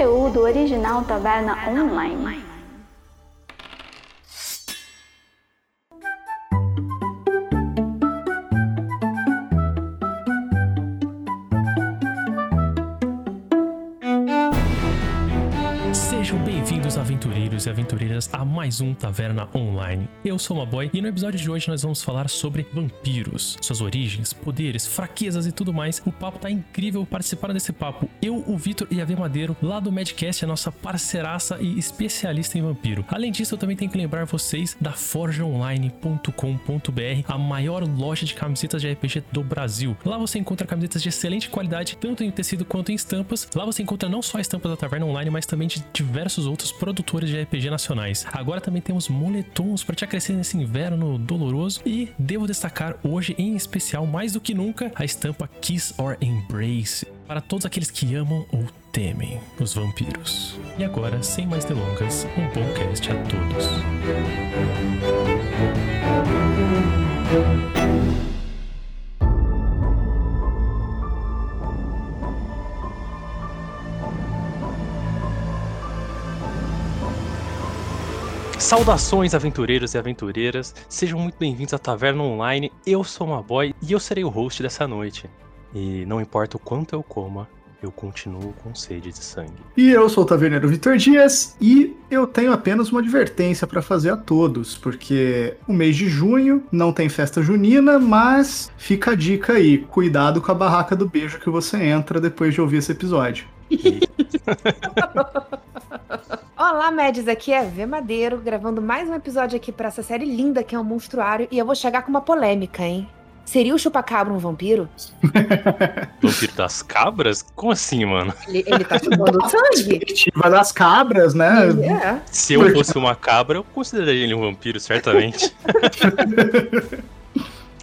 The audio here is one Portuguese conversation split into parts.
Conteúdo original Taverna Online. Aventureiros e aventureiras a mais um Taverna Online. Eu sou uma boy e no episódio de hoje nós vamos falar sobre vampiros, suas origens, poderes, fraquezas e tudo mais. O papo tá incrível, participaram desse papo eu, o Vitor e a V Madeiro, lá do Madcast, a nossa parceiraça e especialista em vampiro. Além disso, eu também tenho que lembrar vocês da forjaonline.com.br, a maior loja de camisetas de RPG do Brasil. Lá você encontra camisetas de excelente qualidade, tanto em tecido quanto em estampas. Lá você encontra não só estampas da Taverna Online, mas também de diversos outros produtores de RPG nacionais. Agora também temos moletons para te acrescer nesse inverno doloroso e devo destacar hoje em especial mais do que nunca a estampa Kiss or Embrace para todos aqueles que amam ou temem os vampiros. E agora, sem mais delongas, um bom cast a todos. Saudações, aventureiros e aventureiras, sejam muito bem-vindos à Taverna Online. Eu sou uma boy e eu serei o host dessa noite. E não importa o quanto eu coma, eu continuo com sede de sangue. E eu sou o Taverneiro Vitor Dias e eu tenho apenas uma advertência para fazer a todos, porque o mês de junho não tem festa junina, mas fica a dica aí, cuidado com a barraca do beijo que você entra depois de ouvir esse episódio. Olá, Mads, aqui é V Madeiro, gravando mais um episódio aqui para essa série linda que é o Monstruário, e eu vou chegar com uma polêmica, hein? Seria o chupacabra um vampiro? vampiro das cabras? Como assim, mano? Ele, ele tá chupando sangue. Perspectiva das cabras, né? É. Se eu fosse uma cabra, eu consideraria ele um vampiro, certamente.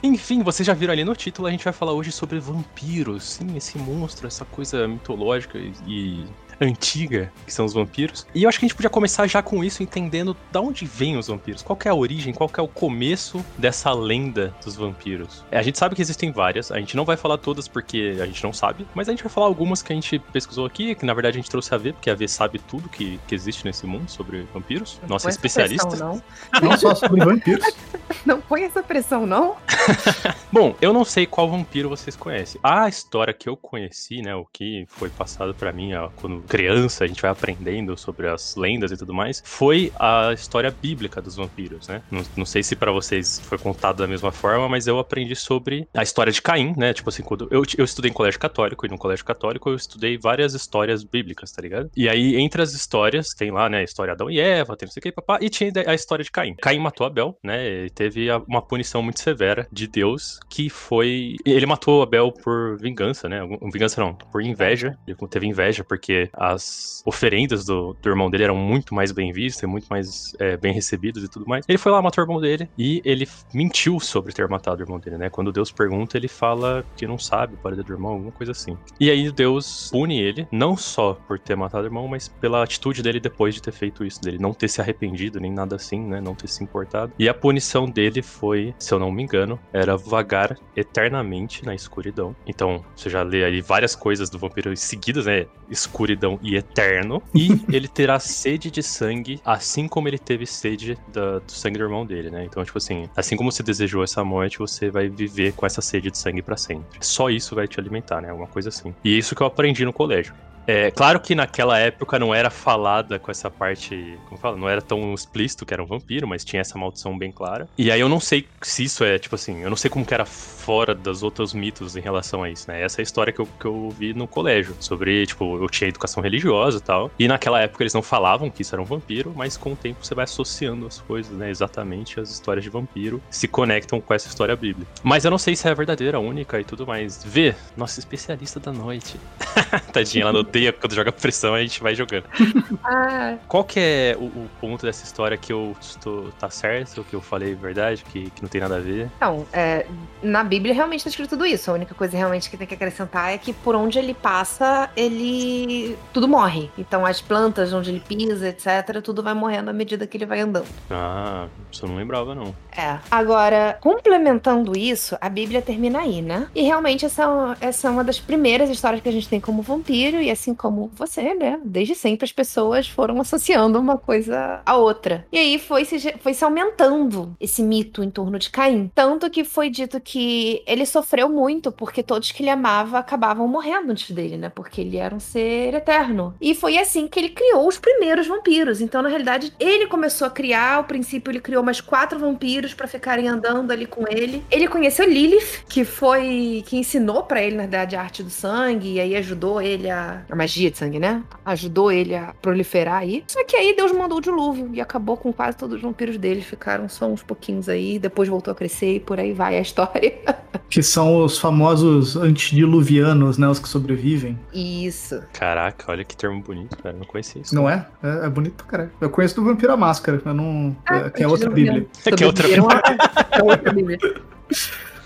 Enfim, vocês já viram ali no título, a gente vai falar hoje sobre vampiros. Sim, esse monstro, essa coisa mitológica e antiga, que são os vampiros. E eu acho que a gente podia começar já com isso, entendendo de onde vêm os vampiros. Qual é a origem, qual é o começo dessa lenda dos vampiros. É, a gente sabe que existem várias, a gente não vai falar todas porque a gente não sabe, mas a gente vai falar algumas que a gente pesquisou aqui, que na verdade a gente trouxe a ver, porque a V sabe tudo que, que existe nesse mundo sobre vampiros. Não Nossa especialista. Pressão, não. não só sobre vampiros. Não põe essa pressão, não? Bom, eu não sei qual vampiro vocês conhecem. A história que eu conheci, né, o que foi passado para mim ó, quando criança, a gente vai aprendendo sobre as lendas e tudo mais, foi a história bíblica dos vampiros, né? Não, não sei se para vocês foi contado da mesma forma, mas eu aprendi sobre a história de Caim, né? Tipo assim, quando eu, eu estudei em colégio católico, e no colégio católico eu estudei várias histórias bíblicas, tá ligado? E aí, entre as histórias, tem lá, né, a história de Adão e Eva, tem não sei o que, papá, e tinha a história de Caim. Caim matou Abel, né? E teve uma punição muito severa de Deus, que foi. Ele matou Abel por vingança, né? Vingança não, por inveja. Ele teve inveja porque as oferendas do, do irmão dele eram muito mais bem vistas, muito mais é, bem recebidas e tudo mais. Ele foi lá, matou o irmão dele e ele mentiu sobre ter matado o irmão dele, né? Quando Deus pergunta, ele fala que não sabe o paredão do irmão, alguma coisa assim. E aí Deus pune ele, não só por ter matado o irmão, mas pela atitude dele depois de ter feito isso, dele não ter se arrependido, nem nada assim, né? Não ter se importado. E a punição dele foi, se eu não me engano, era vagar eternamente na escuridão. Então, você já lê aí várias coisas do vampiro seguidas, né? Escuridão e eterno. E ele terá sede de sangue, assim como ele teve sede da, do sangue do irmão dele, né? Então, tipo assim, assim como você desejou essa morte, você vai viver com essa sede de sangue para sempre. Só isso vai te alimentar, né? Alguma coisa assim. E isso que eu aprendi no colégio. É, claro que naquela época não era falada com essa parte, como fala, não era tão explícito que era um vampiro, mas tinha essa maldição bem clara. E aí eu não sei se isso é, tipo assim, eu não sei como que era fora dos outros mitos em relação a isso, né? Essa é a história que eu, que eu vi no colégio, sobre, tipo, eu tinha educação religiosa e tal, e naquela época eles não falavam que isso era um vampiro, mas com o tempo você vai associando as coisas, né? Exatamente as histórias de vampiro se conectam com essa história bíblica. Mas eu não sei se é verdadeira, única e tudo mais. Vê, nossa especialista da noite. Tadinha, ela não odeia quando joga pressão, a gente vai jogando. ah. Qual que é o, o, ponto dessa história que eu estou tá certo, que eu falei verdade, que, que não tem nada a ver? Então, é, na Bíblia realmente está escrito tudo isso. A única coisa realmente que tem que acrescentar é que por onde ele passa, ele tudo morre. Então as plantas onde ele pisa, etc, tudo vai morrendo à medida que ele vai andando. Ah, isso eu não lembrava não. É. Agora, complementando isso, a Bíblia termina aí, né? E realmente essa, essa é uma das primeiras histórias que a gente tem como vampiro e assim assim como você, né? Desde sempre as pessoas foram associando uma coisa à outra. E aí foi se, foi se aumentando esse mito em torno de Caim. Tanto que foi dito que ele sofreu muito porque todos que ele amava acabavam morrendo antes dele, né? Porque ele era um ser eterno. E foi assim que ele criou os primeiros vampiros. Então, na realidade, ele começou a criar. Ao princípio, ele criou mais quatro vampiros para ficarem andando ali com ele. Ele conheceu Lilith, que foi que ensinou para ele, na verdade, a arte do sangue. E aí ajudou ele a. A magia de sangue, né? Ajudou ele a proliferar aí. Só que aí Deus mandou o dilúvio e acabou com quase todos os vampiros dele. Ficaram só uns pouquinhos aí. Depois voltou a crescer e por aí vai a história. Que são os famosos antediluvianos, né? Os que sobrevivem. Isso. Caraca, olha que termo bonito, cara. Não conhecia isso. Não é? É, é bonito pra caralho. Eu conheço do Vampiro à Máscara, eu não. Ah, é, que é outra Bíblia. É que é outra Sobreviveram a- é outra Bíblia.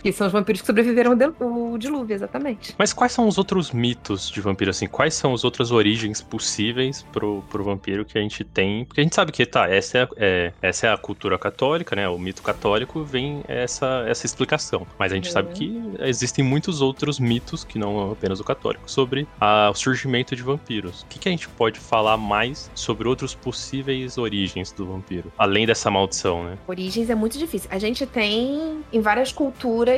Que são os vampiros que sobreviveram ao dilúvio, exatamente. Mas quais são os outros mitos de vampiro, assim? Quais são as outras origens possíveis pro, pro vampiro que a gente tem? Porque a gente sabe que, tá, essa é, a- é- essa é a cultura católica, né? O mito católico vem essa, essa explicação. Mas a gente Uhum. sabe que existem muitos outros mitos, que não apenas o católico, sobre a- o surgimento de vampiros. O que, que a gente pode falar mais sobre outros possíveis origens do vampiro? Além dessa maldição, né? Origens é muito difícil. A gente tem em várias culturas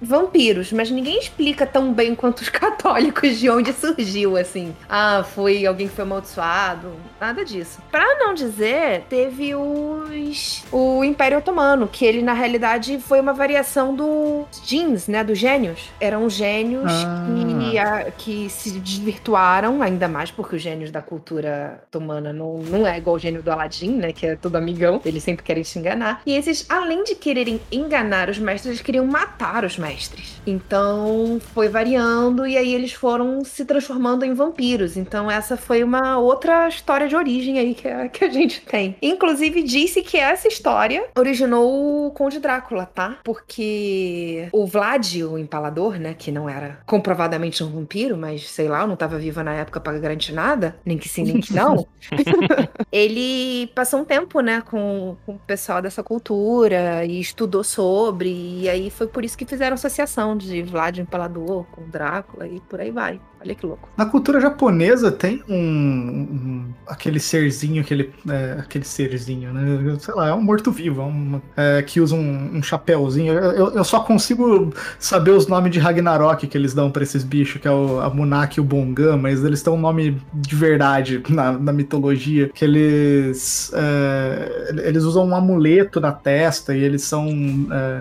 vampiros, mas ninguém explica tão bem quanto os católicos de onde surgiu, assim. Ah, foi alguém que foi amaldiçoado. Nada disso. Pra não dizer, teve os. O Império Otomano, que ele na realidade foi uma variação dos jeans, né? Dos gênios. Eram gênios Ah. que, a- que se desvirtuaram, ainda mais porque os gênios da cultura otomana não, não é igual o gênio do Aladdin, né? Que é todo amigão. Eles sempre querem te enganar. E esses, além de quererem enganar os mestres, eles queriam matar os mestres. Então foi variando e aí eles foram se transformando em vampiros. Então essa foi uma outra história de origem aí que a, que a gente tem. Inclusive disse que essa história originou o Conde Drácula, tá? Porque o Vlad, o empalador, né, que não era comprovadamente um vampiro, mas sei lá, eu não tava viva na época pra garantir nada, nem que sim, nem que não. ele passou um tempo, né, com, com o pessoal dessa cultura e estudou sobre, e aí foi por isso que fizeram associação de Vlad o Empalador com Drácula e por aí vai. Olha que louco. Na cultura japonesa tem um, um- aquele serzinho, aquele, é, aquele serzinho, né? Sei lá, é um morto-vivo, é um, é, que usa um, um chapéuzinho. Eu, eu- eu só consigo saber os nomes de Ragnarok que eles dão pra esses bichos, que é o, a Munak e o Bongan, mas eles têm um nome de verdade na, na mitologia, que eles é, eles usam um amuleto na testa e eles são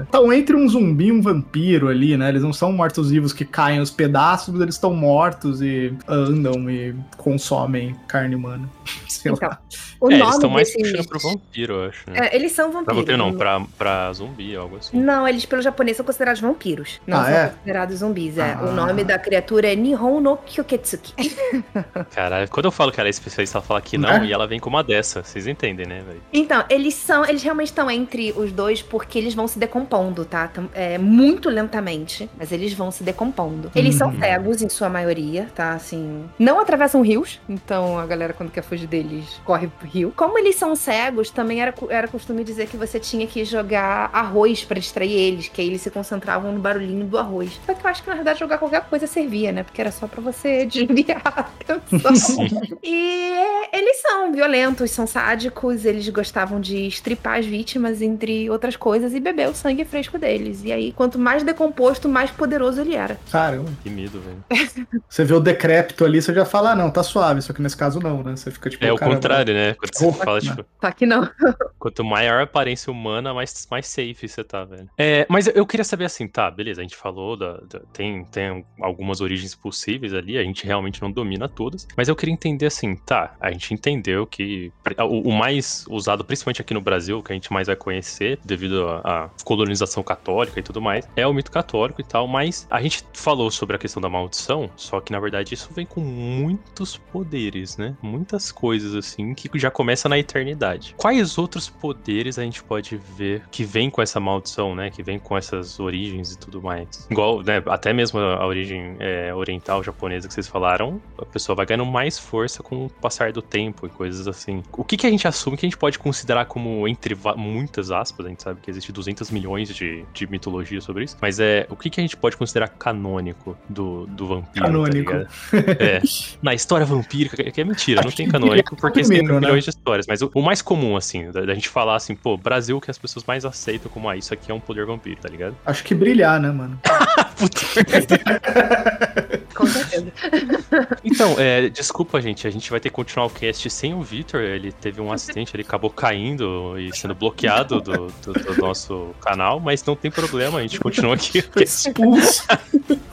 estão entre um zumbi e um vampiro ali, né? Eles não são mortos-vivos que caem os pedaços, eles estão mortos e andam e consomem carne humana. Sei Então, lá. o é, nome eles estão mais desses- puxando pro vampiro, eu acho, né? É, eles são Pra vampiros. vampiro não, pra, pra zumbi, algo assim. Não, eles pelo japonês são considerados vampiros. Não Ah, são é? considerados zumbis. É. Ah. O nome da criatura é Nihon no Kyoketsuki. Caralho, quando eu falo que ela é especialista, ela fala que não, Né? e ela vem com uma dessa. Vocês entendem, né, velho? Então, eles são. Eles realmente estão entre os dois porque eles vão se decompondo, tá? É, muito lentamente, mas eles vão se decompondo. Eles são Uhum. cegos em sua maioria, tá? Assim. Não atravessam rios. Então a galera, quando quer fugir deles, corre pro rio. Como eles são cegos, também era, era costume dizer que você tinha que jogar arroz pra distrair eles, que aí eles se concentravam no barulhinho do arroz. Só que eu acho que na verdade jogar qualquer coisa servia, né? Porque era só pra você desviar a atenção. Sim. E eles são violentos, são sádicos, eles gostavam de estripar as vítimas, entre outras coisas, e beber o sangue fresco deles. E aí, quanto mais decomposto, mais poderoso ele era. Caramba. Que medo, velho. Você vê o decrépito ali, você já fala, ah, não, tá suave. Só que nesse caso não, né? Você fica tipo. É o contrário, né? Quando você Opa, fala, né? tipo, Só que não. quanto maior a aparência humana, mais, mais safe você tá, velho. É, mas eu- queria saber assim, tá, beleza, a gente falou da. da- tem, tem algumas origens possíveis ali, a gente realmente não domina todas. Mas eu queria entender assim, tá, a gente entendeu que o, o mais usado, principalmente aqui no Brasil, que a gente mais vai conhecer, devido à à colonização católica e tudo mais, é o mito católico e tal, mas a gente falou sobre a questão da maldição, só que na verdade isso vem com muitos poderes, né? Muitas coisas assim que já começa na eternidade. Quais outros poderes a gente pode ver que vem com essa maldição, né? Que vem com essas origens e tudo mais? Igual, né? Até mesmo a origem é, oriental japonesa que vocês falaram, a pessoa vai ganhando mais força com o passar do tempo e coisas assim. O que, que a gente assume que a gente pode considerar como, entre muitas aspas, a gente sabe que existe 200 milhões de, de mitologia sobre isso, mas é o que, que a gente pode considerar canônico do, do vampiro? tá Canônico. ligado? é. Na história vampírica, que é mentira, não tem canônico, porque primeiro, tem né? milhões de histórias, mas o, o mais comum, assim, da, da gente falar assim, pô, Brasil que as pessoas mais aceitam como, ah, isso aqui é um poder vampiro, tá ligado? Acho que brilhar, né, mano? Puta. Com certeza. Então, é, desculpa, gente, a gente vai ter que continuar o cast sem o Victor. Ele teve um acidente, ele acabou caindo e sendo bloqueado do, do- do nosso canal, mas não tem problema, a gente continua aqui. Expulso.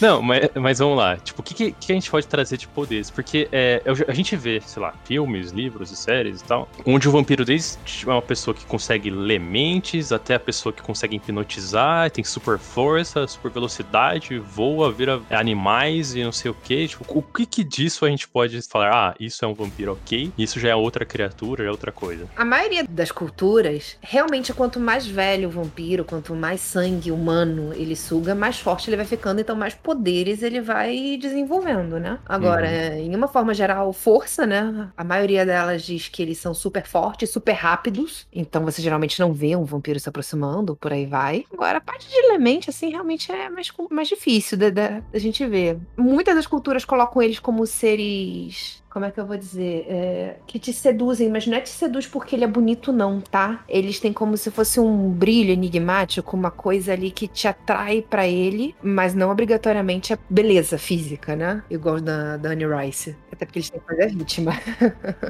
Não, mas, mas vamos lá. Tipo, o que, que, que a gente pode trazer de poderes? Porque é, a gente vê, sei lá, filmes, livros e séries e tal, onde o vampiro, desde uma pessoa que consegue ler mentes, até a pessoa que consegue hipnotizar, tem super força, super velocidade, voa, vira animais e não sei o que. Tipo, o que, que disso a gente pode falar? Ah, isso é um vampiro, ok. Isso já é outra criatura, é outra coisa. A maioria das culturas, realmente, quanto mais velho o vampiro, quanto mais sangue humano ele suga, mais forte ele vai ficando, então mais poderes ele vai desenvolvendo, né? Agora, Uhum. em uma forma geral, força, né? A maioria delas diz que eles são super fortes, super rápidos, então você geralmente não vê um vampiro se aproximando, por aí vai. Agora, a parte de elemente, assim, realmente é mais, mais difícil da, da, da gente ver. Muitas das culturas colocam eles como seres como é que eu vou dizer? É, que te seduzem, mas não é te seduz porque ele é bonito, não, tá? Eles têm como se fosse um brilho enigmático, uma coisa ali que te atrai pra ele, mas não obrigatoriamente a beleza física, né? Igual da da Anne Rice. Até porque eles têm que fazer a vítima.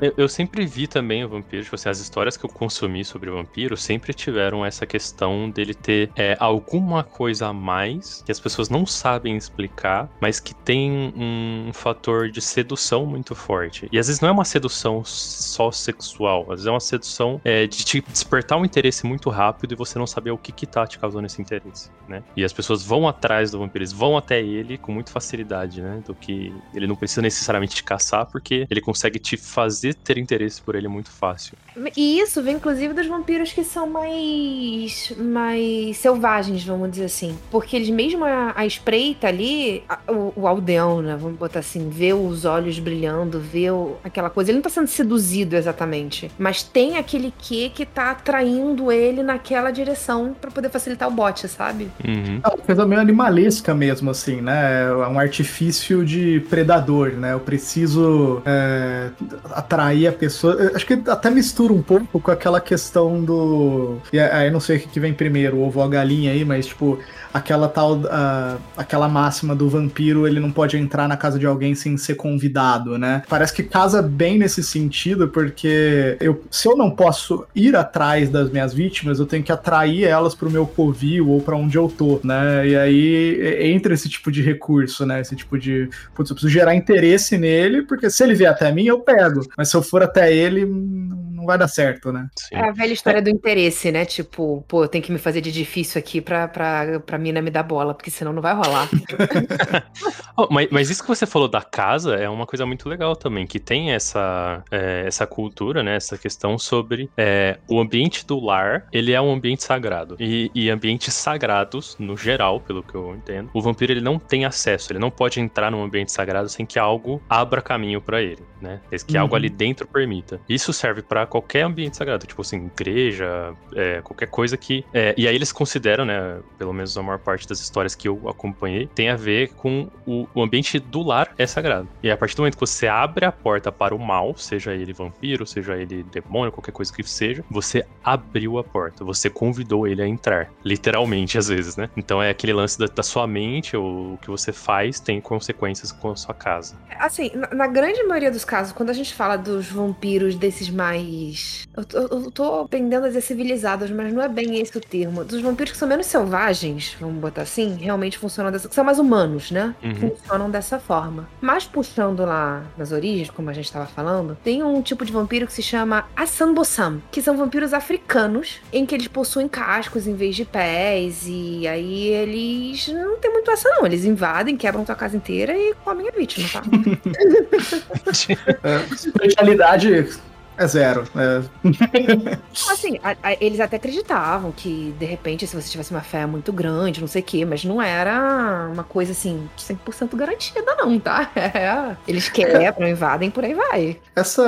Eu, eu sempre vi também o vampiro, tipo assim, as histórias que eu consumi sobre o vampiro sempre tiveram essa questão dele ter é, alguma coisa a mais que as pessoas não sabem explicar, mas que tem um fator de sedução muito forte. E às vezes não é uma sedução só sexual, às vezes é uma sedução é, de te despertar um interesse muito rápido e você não saber o que que tá te causando esse interesse, né? E as pessoas vão atrás do vampiro, eles vão até ele com muita facilidade, né? Do que ele não precisa necessariamente te caçar, porque ele consegue te fazer ter interesse por ele muito fácil. E isso vem inclusive dos vampiros que são mais mais selvagens, vamos dizer assim. Porque eles mesmo a, a espreita ali, a- o, o aldeão, né, vamos botar assim, vê os olhos brilhando, vê aquela coisa. Ele não tá sendo seduzido exatamente, mas tem aquele quê que tá atraindo ele naquela direção pra poder facilitar o bote, sabe? Uhum. É uma coisa meio animalesca mesmo, assim, né? É um artifício de predador, né? Eu preciso é, atrair a pessoa. Eu acho que até mistura um pouco com aquela questão do. E aí eu não sei o que que vem primeiro, o ovo ou a galinha aí, mas tipo, aquela tal. ah, aquela máxima do vampiro, ele não pode entrar na casa de alguém sem ser convidado, né? Parece que casa bem nesse sentido, porque eu, se eu não posso ir atrás das minhas vítimas, eu tenho que atrair elas pro meu covil ou pra onde eu tô, né? E aí entra esse tipo de recurso, né? Esse tipo de. Putz, eu preciso gerar interesse nele, porque se ele vier até mim, eu pego. Mas se eu for até ele, não vai dar certo, né? Sim. É a velha história do interesse, né? Tipo, pô, eu tenho que me fazer de difícil aqui pra, pra, pra mina me dar bola, porque senão não vai rolar. Oh, mas, mas isso que você falou da casa é uma coisa muito legal também, que tem essa, é, essa cultura, né? Essa questão sobre é, o ambiente do lar, ele é um ambiente sagrado. E, e ambientes sagrados, no geral, pelo que eu entendo, o vampiro ele não tem acesso, ele não pode entrar num ambiente sagrado sem que algo abra caminho pra ele, né? Que algo Uhum. ali dentro permita. Isso serve pra qualquer ambiente sagrado, tipo assim, igreja, é, qualquer coisa que. é, e aí eles consideram, né? Pelo menos a maior parte das histórias que eu acompanhei, tem a ver com o, o ambiente do lar é sagrado. E a partir do momento que você abre a porta para o mal, seja ele vampiro, seja ele demônio, qualquer coisa que seja, você abriu a porta, você convidou ele a entrar. Literalmente, às vezes, né? Então é aquele lance da, da sua mente, ou o que você faz tem consequências com a sua casa. Assim, na, na grande maioria dos casos, quando a gente fala dos vampiros desses mais. Eu, tô- eu tô pendendo a dizer civilizados, mas não é bem esse o termo. Dos vampiros que são menos selvagens, vamos botar assim, realmente funcionam dessa. que são mais humanos, né? Uhum. Funcionam dessa forma. Mas puxando lá nas origens, como a gente tava falando, tem um tipo de vampiro que se chama Asanbosam, que são vampiros africanos, em que eles possuem cascos em vez de pés, e aí eles não tem muito essa não. Eles invadem, quebram tua casa inteira e comem a vítima, tá? É, especialidade É zero. É. Assim, a- a- eles até acreditavam que, de repente, se você tivesse uma fé muito grande, não sei o quê, mas não era uma coisa assim, 100% garantida, não, tá? É, eles quebram, invadem, por aí vai. Essa.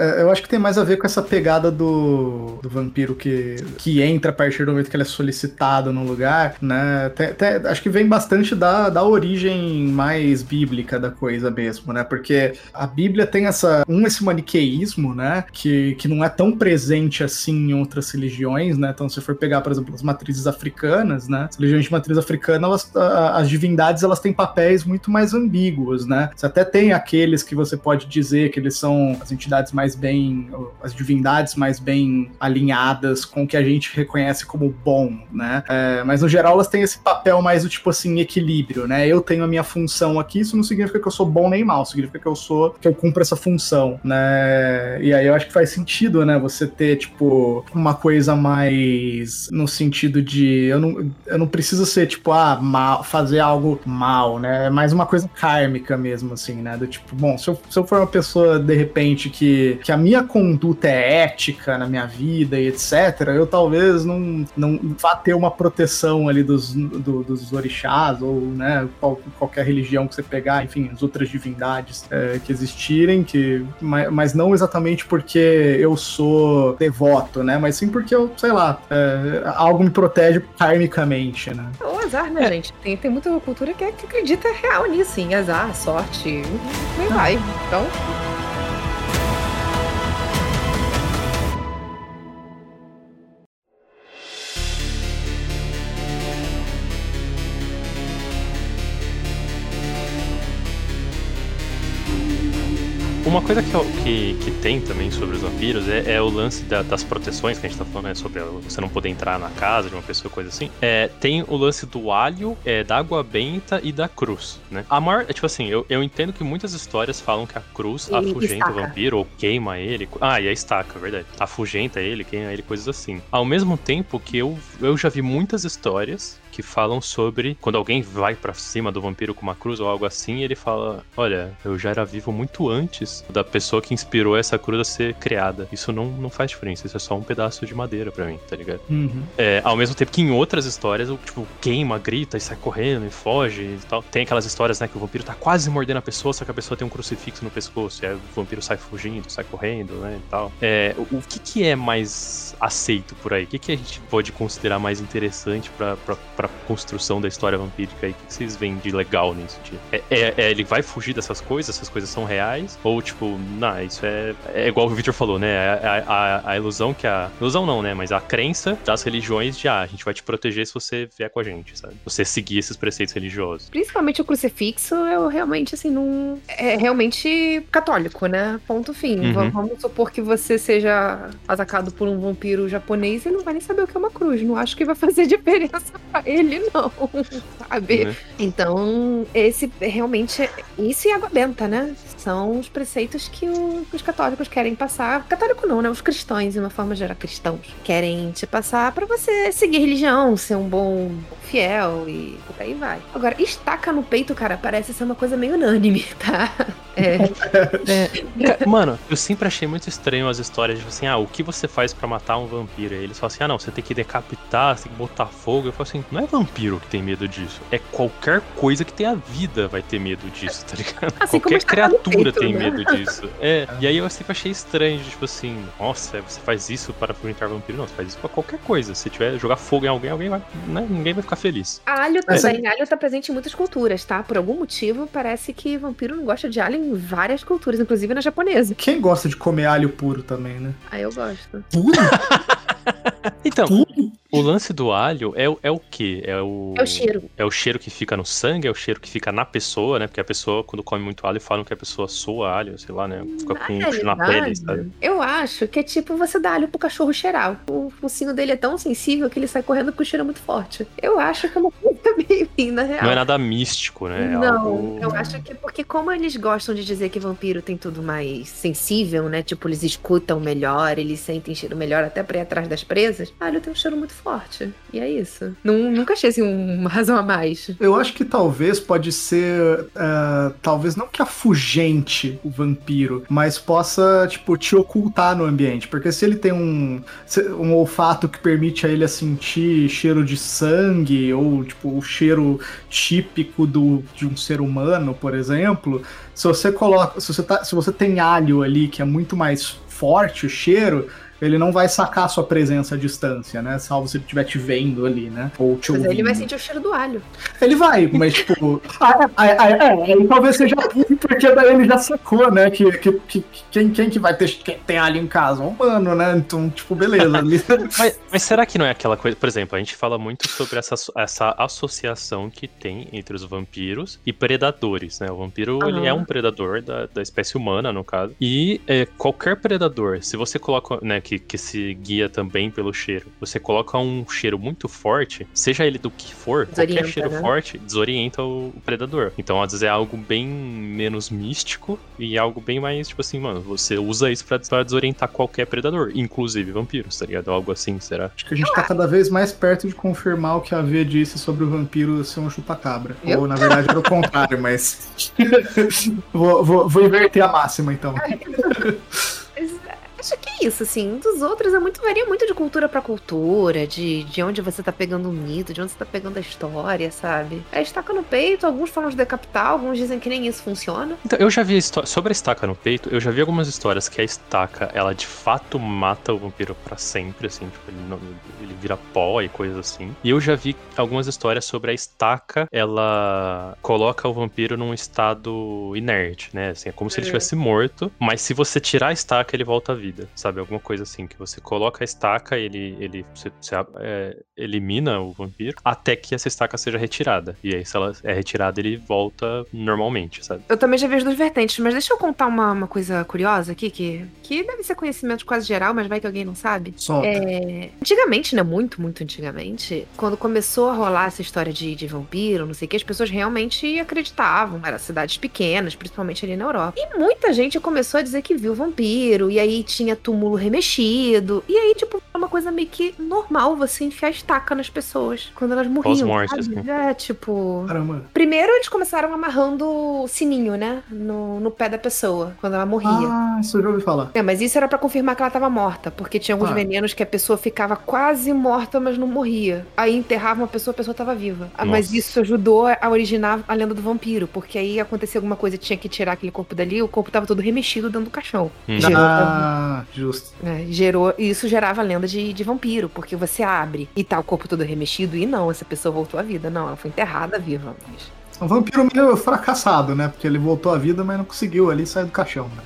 é, Eu acho que tem mais a ver com essa pegada do, do vampiro que, que entra a partir do momento que ele é solicitado no lugar, né? Tem- tem- acho que vem bastante da, da origem mais bíblica da coisa mesmo, né? Porque a Bíblia tem essa. Um, esse maniqueísmo, né? Que, que não é tão presente assim em outras religiões, né? Então, se for pegar, por exemplo, as matrizes africanas, né? As religiões de matriz africana, elas, as divindades elas têm papéis muito mais ambíguos, né? Você até tem aqueles que você pode dizer que eles são as entidades mais bem, as divindades mais bem alinhadas com o que a gente reconhece como bom, né? É, mas no geral elas têm esse papel mais do tipo assim, equilíbrio, né? Eu tenho a minha função aqui, isso não significa que eu sou bom nem mal, significa que eu sou, que eu cumpro essa função, né? E aí eu acho que faz sentido, né? Você ter, tipo, uma coisa mais no sentido de eu não, eu não preciso ser, tipo, ah, mal, fazer algo mal, né? É mais uma coisa kármica mesmo, assim, né? Do tipo, bom, se eu, se eu for uma pessoa, de repente, que, que a minha conduta é ética na minha vida e etc., eu talvez não, não vá ter uma proteção ali dos, do- dos orixás ou, né, qual- qualquer religião que você pegar, enfim, as outras divindades é, que existirem, que, mas, mas não exatamente porque eu sou devoto, né? Mas sim porque eu, sei lá, é, algo me protege karmicamente, né? O azar, né, gente? Tem, tem muita cultura que, que acredita real nisso, em azar, sorte, nem vai. Então, Uma coisa que, que, que tem também sobre os vampiros é, é o lance da- das proteções que a gente tá falando, né? Sobre você não poder entrar na casa de uma pessoa, coisa assim. É, tem o lance do alho, é, da água benta e da cruz, né? A maior, é, tipo assim, eu, eu entendo que muitas histórias falam que a cruz E afugenta o vampiro ou queima ele. Ah, e a estaca, verdade. Afugenta ele, queima ele, coisas assim. Ao mesmo tempo que eu, eu já vi muitas histórias que falam sobre quando alguém vai pra cima do vampiro com uma cruz ou algo assim, ele fala: Olha, eu já era vivo muito antes da pessoa que inspirou essa cruz a ser criada. Isso não, não faz diferença, isso é só um pedaço de madeira pra mim, tá ligado? Uhum. É, ao mesmo tempo que em outras histórias, o tipo, queima, grita e sai correndo e foge e tal. Tem aquelas histórias, né, que o vampiro tá quase mordendo a pessoa, só que a pessoa tem um crucifixo no pescoço, e aí o vampiro sai fugindo, sai correndo, né, e tal. É, o, o que que é mais aceito por aí? O que que a gente pode considerar mais interessante pra, pra, construção da história vampírica aí? O que, vocês veem de legal nisso? Tipo? É, é- é- ele vai fugir dessas coisas? Essas coisas são reais? Ou, tipo, não, isso é, é igual o Victor falou, né? A, a, a- a ilusão que a... Ilusão não, né? Mas a crença das religiões de, ah, a gente vai te proteger se você vier com a gente, sabe? Você seguir esses preceitos religiosos. principalmente o crucifixo, eu realmente, assim, não. É realmente católico, né? Ponto fim. Uhum. Vamos supor que você seja atacado por um vampiro japonês e não vai nem saber o que é uma cruz. Não acho que vai fazer diferença pra ele, não. Sabe? Né? Então, esse realmente. Isso e água benta, né? São os preceitos que, o- que os católicos querem passar. Católico não, né? Os cristãos, de uma forma geral, cristãos, querem te passar pra você seguir religião, ser um bom fiel e por aí vai. Agora, estaca no peito, cara, parece ser uma coisa meio unânime, tá? É. É, mano, eu sempre achei muito estranho as histórias de assim, ah, o que você faz pra matar um vampiro? E eles falam assim, ah, não, você tem que decapitar, você tem que botar fogo. Eu falo assim, não é vampiro que tem medo disso. É qualquer coisa que tenha vida vai ter medo disso, tá ligado? Assim qualquer criatura peito, tem né? medo disso. É, e aí eu sempre achei estranho, tipo assim, nossa, você faz isso para enfrentar vampiro? Não, você faz isso pra qualquer coisa. Se tiver jogar fogo em alguém, alguém vai, né, ninguém vai ficar feliz. Alho também. Alho tá presente em muitas culturas, tá? Por algum motivo, parece que vampiro não gosta de alho em várias culturas, inclusive na japonesa. Quem gosta de comer alho puro também, né? Aí eu gosto. Puro? Então, Puro? O lance do alho é, o- é o quê? É o... É o cheiro. É o cheiro que fica no sangue, é o cheiro que fica na pessoa, né? Porque a pessoa, quando come muito alho, falam que a pessoa soa alho, sei lá, né? Fica com um cheiro na pele, sabe? Eu acho que é tipo você dar alho pro cachorro cheirar. O focinho dele é tão sensível que ele sai correndo porque o cheiro muito forte. Eu acho que é uma coisa meio ruim, na real. Não é nada místico, né? É Não, algo... eu acho que é porque como eles gostam de dizer que vampiro tem tudo mais sensível, né? Tipo, eles escutam melhor, eles sentem cheiro melhor até pra ir atrás das presas. Alho tem um cheiro muito forte. E é isso. Não, nunca achei assim uma razão a mais. Eu acho que talvez pode ser. Uh, talvez não que afugente o vampiro, mas possa, tipo, te ocultar no ambiente. Porque se ele tem um, um olfato que permite a ele sentir cheiro de sangue, ou, tipo, o cheiro típico do, de um ser humano, por exemplo, se você coloca. Se você, tá, se você tem alho ali que é muito mais forte o cheiro ele não vai sacar a sua presença à distância, né? Salvo se ele estiver te vendo ali, né? Ou te mas ouvindo. ele vai sentir o cheiro do alho. Ele vai, mas tipo. ah, é, é, é, talvez seja porque daí ele já sacou, né? Que, que, que, quem, quem que vai ter quem tem alho em casa? Um humano, né? Então, tipo, beleza. mas, mas, será que não é aquela coisa. Por exemplo, a gente fala muito sobre essa, essa associação que tem entre os vampiros e predadores, né? O vampiro uhum. ele é um predador da, da espécie humana, no caso. E é, qualquer predador, se você coloca. Né, que, que se guia também pelo cheiro. Você coloca um cheiro muito forte, seja ele do que for, desorienta, qualquer cheiro né? forte desorienta o, o, predador. Então, às vezes é algo bem menos místico e algo bem mais, tipo assim, mano, você usa isso pra, pra desorientar qualquer predador, inclusive vampiros, tá ligado? Algo assim, será? Acho que a gente tá cada vez mais perto de confirmar o que a V disse sobre o vampiro ser um chupacabra. Eu? Ou, na verdade, era o contrário, mas. vou, vou, vou inverter a máxima, então. acho que é isso, assim. Dos outros é muito, varia muito de cultura para cultura, de, de onde você tá pegando o mito, de onde você tá pegando a história, sabe? É estaca no peito, alguns falam de decapitar, alguns dizem que nem isso funciona. Então, eu já vi sobre a estaca no peito, eu já vi algumas histórias que a estaca, ela de fato mata o vampiro para sempre, assim, tipo, ele, não, ele vira pó e coisas assim. E eu já vi algumas histórias sobre a estaca, ela coloca o vampiro num estado inerte, né? Assim, é como se ele estivesse é. morto, mas se você tirar a estaca, ele volta à vida vida, sabe? Alguma coisa assim, que você coloca a estaca, ele, ele você, você é, elimina o vampiro, até que essa estaca seja retirada. E aí, se ela é retirada, ele volta normalmente, sabe? Eu também já vi as duas vertentes, mas deixa eu contar uma, uma coisa curiosa aqui, que, que deve ser conhecimento quase geral, mas vai que alguém não sabe. É, antigamente, né? Muito, muito antigamente, quando começou a rolar essa história de, de vampiro, não sei o que, as pessoas realmente acreditavam. Eram cidades pequenas, principalmente ali na Europa. E muita gente começou a dizer que viu vampiro, e aí tinha túmulo remexido. E aí, tipo, é uma coisa meio que normal você enfiar estaca nas pessoas quando elas morriam. Morte, assim. É, tipo. Caramba. Primeiro eles começaram amarrando sininho, né? No, no pé da pessoa, quando ela morria. Ah, isso eu já ouvi falar. É, mas isso era para confirmar que ela tava morta, porque tinha alguns ah. venenos que a pessoa ficava quase morta, mas não morria. Aí enterrava uma pessoa, a pessoa tava viva. Ah, mas isso ajudou a originar a lenda do vampiro, porque aí acontecia alguma coisa, tinha que tirar aquele corpo dali, o corpo tava todo remexido dentro do caixão. Hum. Ah, justo. É, gerou, isso gerava a lenda de, de vampiro, porque você abre e tá o corpo todo remexido e não, essa pessoa voltou à vida. Não, ela foi enterrada viva. Mas... Um vampiro meio fracassado, né? Porque ele voltou à vida, mas não conseguiu ali sair do caixão. Né?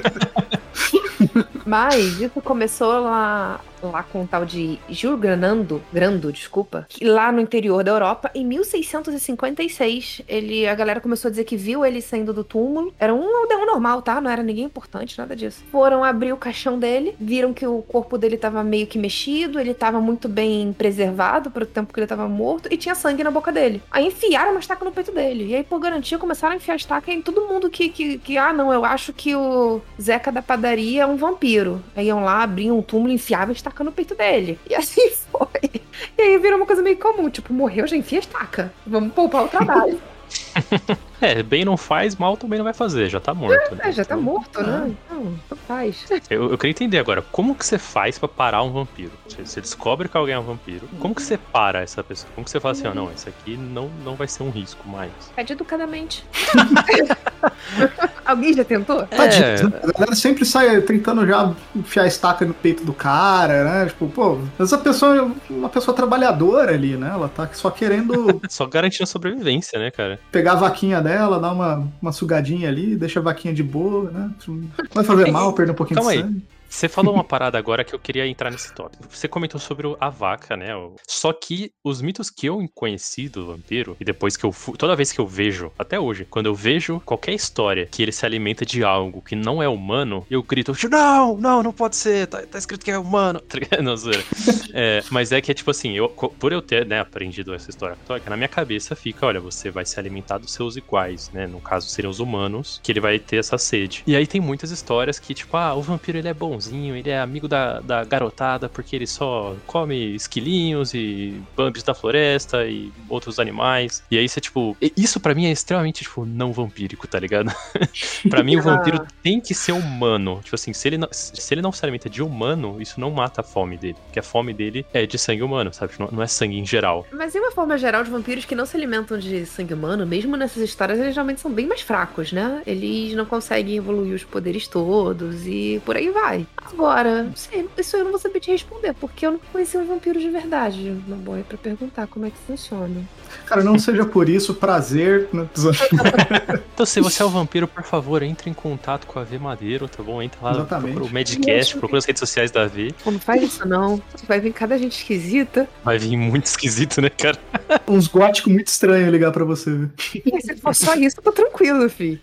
mas isso começou lá lá com o tal de Jules Granando, Grando, desculpa, lá no interior da Europa, em 1656, ele, a galera começou a dizer que viu ele saindo do túmulo. Era um aldeão normal, tá? Não era ninguém importante, nada disso. Foram abrir o caixão dele, viram que o corpo dele tava meio que mexido, ele tava muito bem preservado pro tempo que ele tava morto e tinha sangue na boca dele. Aí enfiaram uma estaca no peito dele. E aí, por garantia, começaram a enfiar a estaca em todo mundo que, que, que ah, não, eu acho que o Zeca da padaria é um vampiro. Aí iam lá, abriam um túmulo, enfiavam a estaca estaca no peito dele. E assim foi. E aí virou uma coisa meio comum, tipo, morreu, já enfia a estaca. Vamos poupar o trabalho. É, bem não faz, mal também não vai fazer, já tá morto. É, né? já tá morto, né? Então, não faz. Eu, eu queria entender agora, como que você faz pra parar um vampiro? Você, você descobre que alguém é um vampiro, como que você para essa pessoa? Como que você fala assim, oh, não, esse aqui não, não vai ser um risco mais? Pede educadamente. alguém já tentou? É. A galera sempre sai tentando já enfiar a estaca no peito do cara, né? Tipo, pô, essa pessoa é uma pessoa trabalhadora ali, né? Ela tá só querendo. só garantindo a sobrevivência, né, cara? Pegar a vaquinha dela ela, dá uma, uma sugadinha ali, deixa a vaquinha de boa, né? Não vai fazer mal, perder um pouquinho Calma de sangue. Aí. Você falou uma parada agora que eu queria entrar nesse tópico. Você comentou sobre a vaca, né? Só que os mitos que eu conheci do vampiro, e depois que eu fu... toda vez que eu vejo, até hoje, quando eu vejo qualquer história que ele se alimenta de algo que não é humano, eu grito, não, não, não pode ser, tá, tá escrito que é humano. Tá não, é, mas é que é tipo assim, eu, por eu ter né, aprendido essa história católica, na minha cabeça fica, olha, você vai se alimentar dos seus iguais, né? No caso, seriam os humanos, que ele vai ter essa sede. E aí tem muitas histórias que, tipo, ah, o vampiro ele é bonzinho bonzinho, ele é amigo da, da garotada porque ele só come esquilinhos e bambis da floresta e outros animais. E aí você, tipo, isso para mim é extremamente, tipo, não vampírico, tá ligado? para mim o vampiro tem que ser humano. Tipo assim, se ele, não, se ele não se alimenta de humano, isso não mata a fome dele. Porque a fome dele é de sangue humano, sabe? Não, não é sangue em geral. Mas em uma forma geral de vampiros que não se alimentam de sangue humano, mesmo nessas histórias, eles geralmente são bem mais fracos, né? Eles não conseguem evoluir os poderes todos e por aí vai. Agora, sei, isso eu não vou saber te responder, porque eu não conheci um vampiro de verdade. Uma boa pra perguntar como é que funciona. Cara, não seja por isso, prazer. Né? então, se você é o um vampiro, por favor, entre em contato com a V Madeiro, tá bom? Entra lá, Exatamente. procura o Medcast, procura as redes sociais da V. Não faz isso não. Vai vir cada gente esquisita. Vai vir muito esquisito, né, cara? Uns góticos muito estranhos ligar pra você. E se for só isso, tô tranquilo, fi.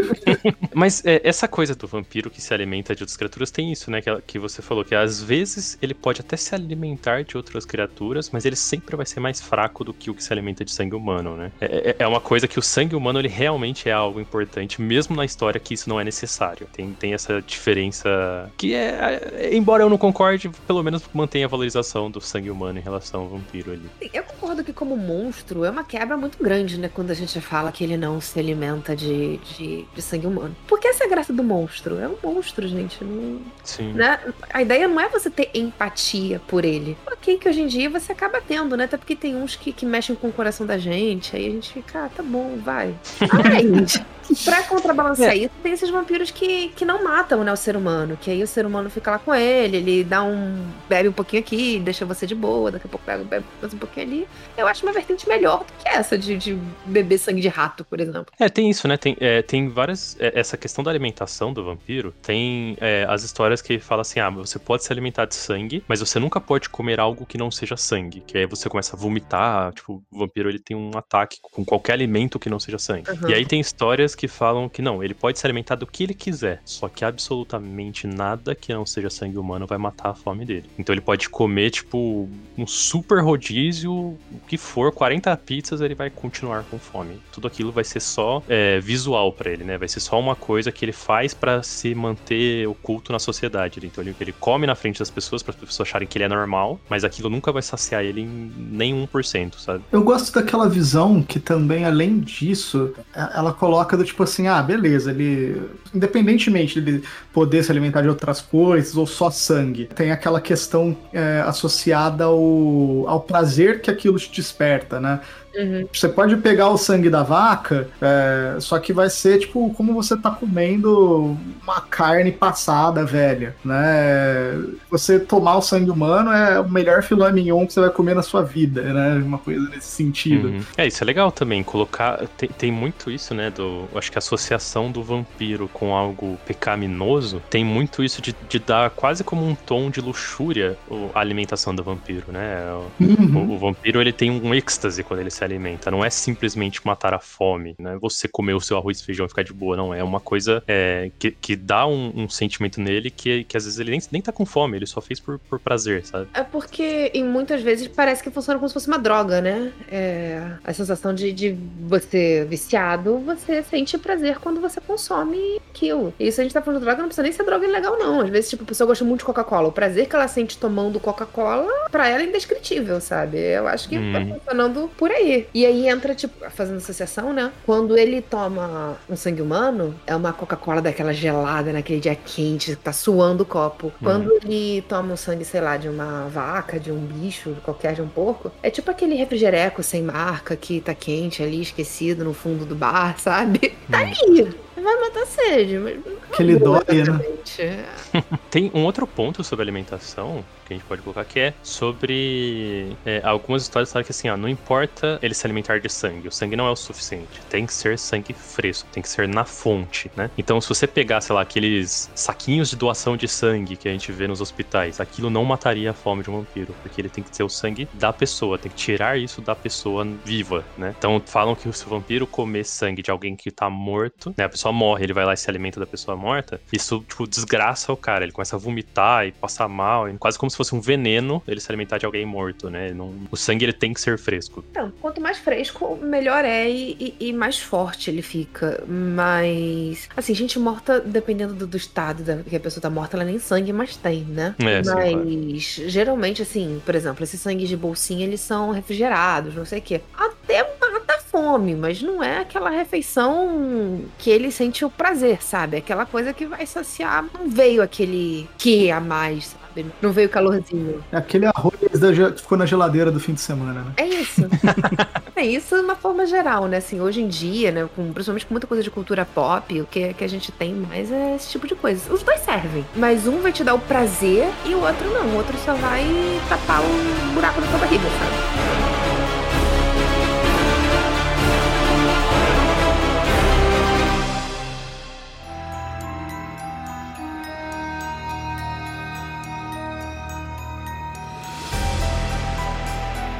Mas é, essa coisa do vampiro que se alimenta de outras criaturas tem isso, né? Que, que você falou, que às vezes ele pode até se alimentar de outras criaturas, mas ele sempre vai ser mais fraco do que o que se alimenta de sangue humano, né? É, é, é uma coisa que o sangue humano, ele realmente é algo importante, mesmo na história que isso não é necessário. Tem, tem essa diferença que é, é embora eu não concorde, pelo menos mantém a valorização do sangue humano em relação ao vampiro ali. Eu concordo que como monstro é uma quebra muito grande, né? Quando a gente fala que ele não se alimenta de, de, de sangue humano. Porque essa é a graça do monstro. É um monstro, gente. Não, Sim. Né? A ideia não é você ter empatia por ele. Ok, que hoje em dia você acaba tendo, né? Até porque tem uns que, que mexem com o coração da gente. Aí a gente fica, ah, tá bom, vai. Mas, pra contrabalancear É. isso, tem esses vampiros que, que não matam, né, o ser humano. Que aí o ser humano fica lá com ele, ele dá um. bebe um pouquinho aqui, deixa você de boa, daqui a pouco pega, bebe mais um pouquinho ali. Eu acho uma vertente melhor do que essa de, de beber sangue de rato, por exemplo. É, tem isso, né? Tem, é, tem várias. é, essa questão da alimentação do vampiro. Tem é, as histórias que falam assim: ah, você pode se alimentar de sangue, mas você nunca pode comer algo que não seja sangue. Que aí você começa a vomitar. Tipo, o vampiro ele tem um ataque com qualquer alimento que não seja sangue. Uhum. E aí tem histórias que falam que não, ele pode se alimentar do que ele quiser. Só que absolutamente nada que não seja sangue humano vai matar a fome dele. Então ele pode comer, tipo, um super rodízio, o que for, 40 pizzas, ele vai continuar com fome. Tudo aquilo vai ser só é, visual pra ele, né? Vai ser só uma coisa que ele faz pra se manter oculto na sociedade. Então ele, ele come na frente das pessoas para as pessoas acharem que ele é normal, mas aquilo nunca vai saciar ele em nem 1%, sabe? Eu gosto daquela visão que também, além disso, a- ela coloca do tipo assim, ah, beleza, ele. Independentemente de ele poder se alimentar de outras coisas ou só sangue, tem aquela questão é, associada ao, ao prazer que aquilo te desperta, né? Uhum. Você pode pegar o sangue da vaca, é, só que vai ser tipo como você tá comendo uma carne passada, velha, né? Você tomar o sangue humano é o melhor filé mignon que você vai comer na sua vida, né? Uma coisa nesse sentido. Uhum. É, isso é legal também, colocar. Tem, tem muito isso, né? Do, acho que a associação do vampiro com algo pecaminoso tem muito isso de, de dar quase como um tom de luxúria a alimentação do vampiro, né? O, Uhum. o- o vampiro ele tem um êxtase quando ele se alimenta. Não é simplesmente matar a fome, né? Você comer o seu arroz e feijão e ficar de boa, não. É uma coisa é, que, que dá um, um sentimento nele que, que às vezes ele nem, nem tá com fome, ele só fez por, por prazer, sabe? É porque, em muitas vezes, parece que funciona como se fosse uma droga, né? É, a sensação de, de você viciado, você sente prazer quando você consome aquilo. E se a gente tá falando de droga, não precisa nem ser droga ilegal, não. Às vezes, tipo, a pessoa gosta muito de Coca-Cola. O prazer que ela sente tomando Coca-Cola, pra ela é indescritível, sabe? Eu acho que Hum. tá funcionando por aí. E aí entra, tipo, fazendo associação, né? Quando ele toma um sangue humano, é uma Coca-Cola daquela gelada, naquele dia quente, tá suando o copo. Quando ele toma o sangue, sei lá, de uma vaca, de um bicho, qualquer de um porco, é tipo aquele refrigereco sem marca que tá quente ali, esquecido no fundo do bar, sabe? Tá ali. Vai matar a sede, mas. não Aquele dói, né? exatamente. Tem um outro ponto sobre alimentação que a gente pode colocar que é sobre é, algumas histórias falam que assim, ó, não importa ele se alimentar de sangue, o sangue não é o suficiente, tem que ser sangue fresco, tem que ser na fonte, né? Então, se você pegar, sei lá, aqueles saquinhos de doação de sangue que a gente vê nos hospitais, aquilo não mataria a fome de um vampiro, porque ele tem que ser o sangue da pessoa, tem que tirar isso da pessoa viva, né? Então, falam que se o vampiro comer sangue de alguém que tá morto, né, a pessoa morre, ele vai lá e se alimenta da pessoa morta, isso, tipo, desgraça o cara, ele começa a vomitar e passar mal, e quase como se fosse um veneno ele se alimentar de alguém morto, né? Não, o sangue ele tem que ser fresco. Então, quanto mais fresco, melhor é e, e, e mais forte ele fica. Mas, assim, gente morta, dependendo do, do estado da, que a pessoa tá morta, ela nem sangue mais tem, né? É, sim, claro. Mas, geralmente, assim, por exemplo, esses sangues de bolsinha, eles são refrigerados, não sei o quê. Até fome, mas não é aquela refeição que ele sente o prazer, sabe? Aquela coisa que vai saciar. Não veio aquele que a mais, sabe? Não veio calorzinho. É aquele arroz que ficou na geladeira do fim de semana, né? É isso. é isso de uma forma geral, né? Assim, hoje em dia, né? Com, principalmente com muita coisa de cultura pop, o que, que a gente tem mais é esse tipo de coisa. Os dois servem. Mas um vai te dar o prazer e o outro não. O outro só vai tapar o buraco da tua barriga, sabe?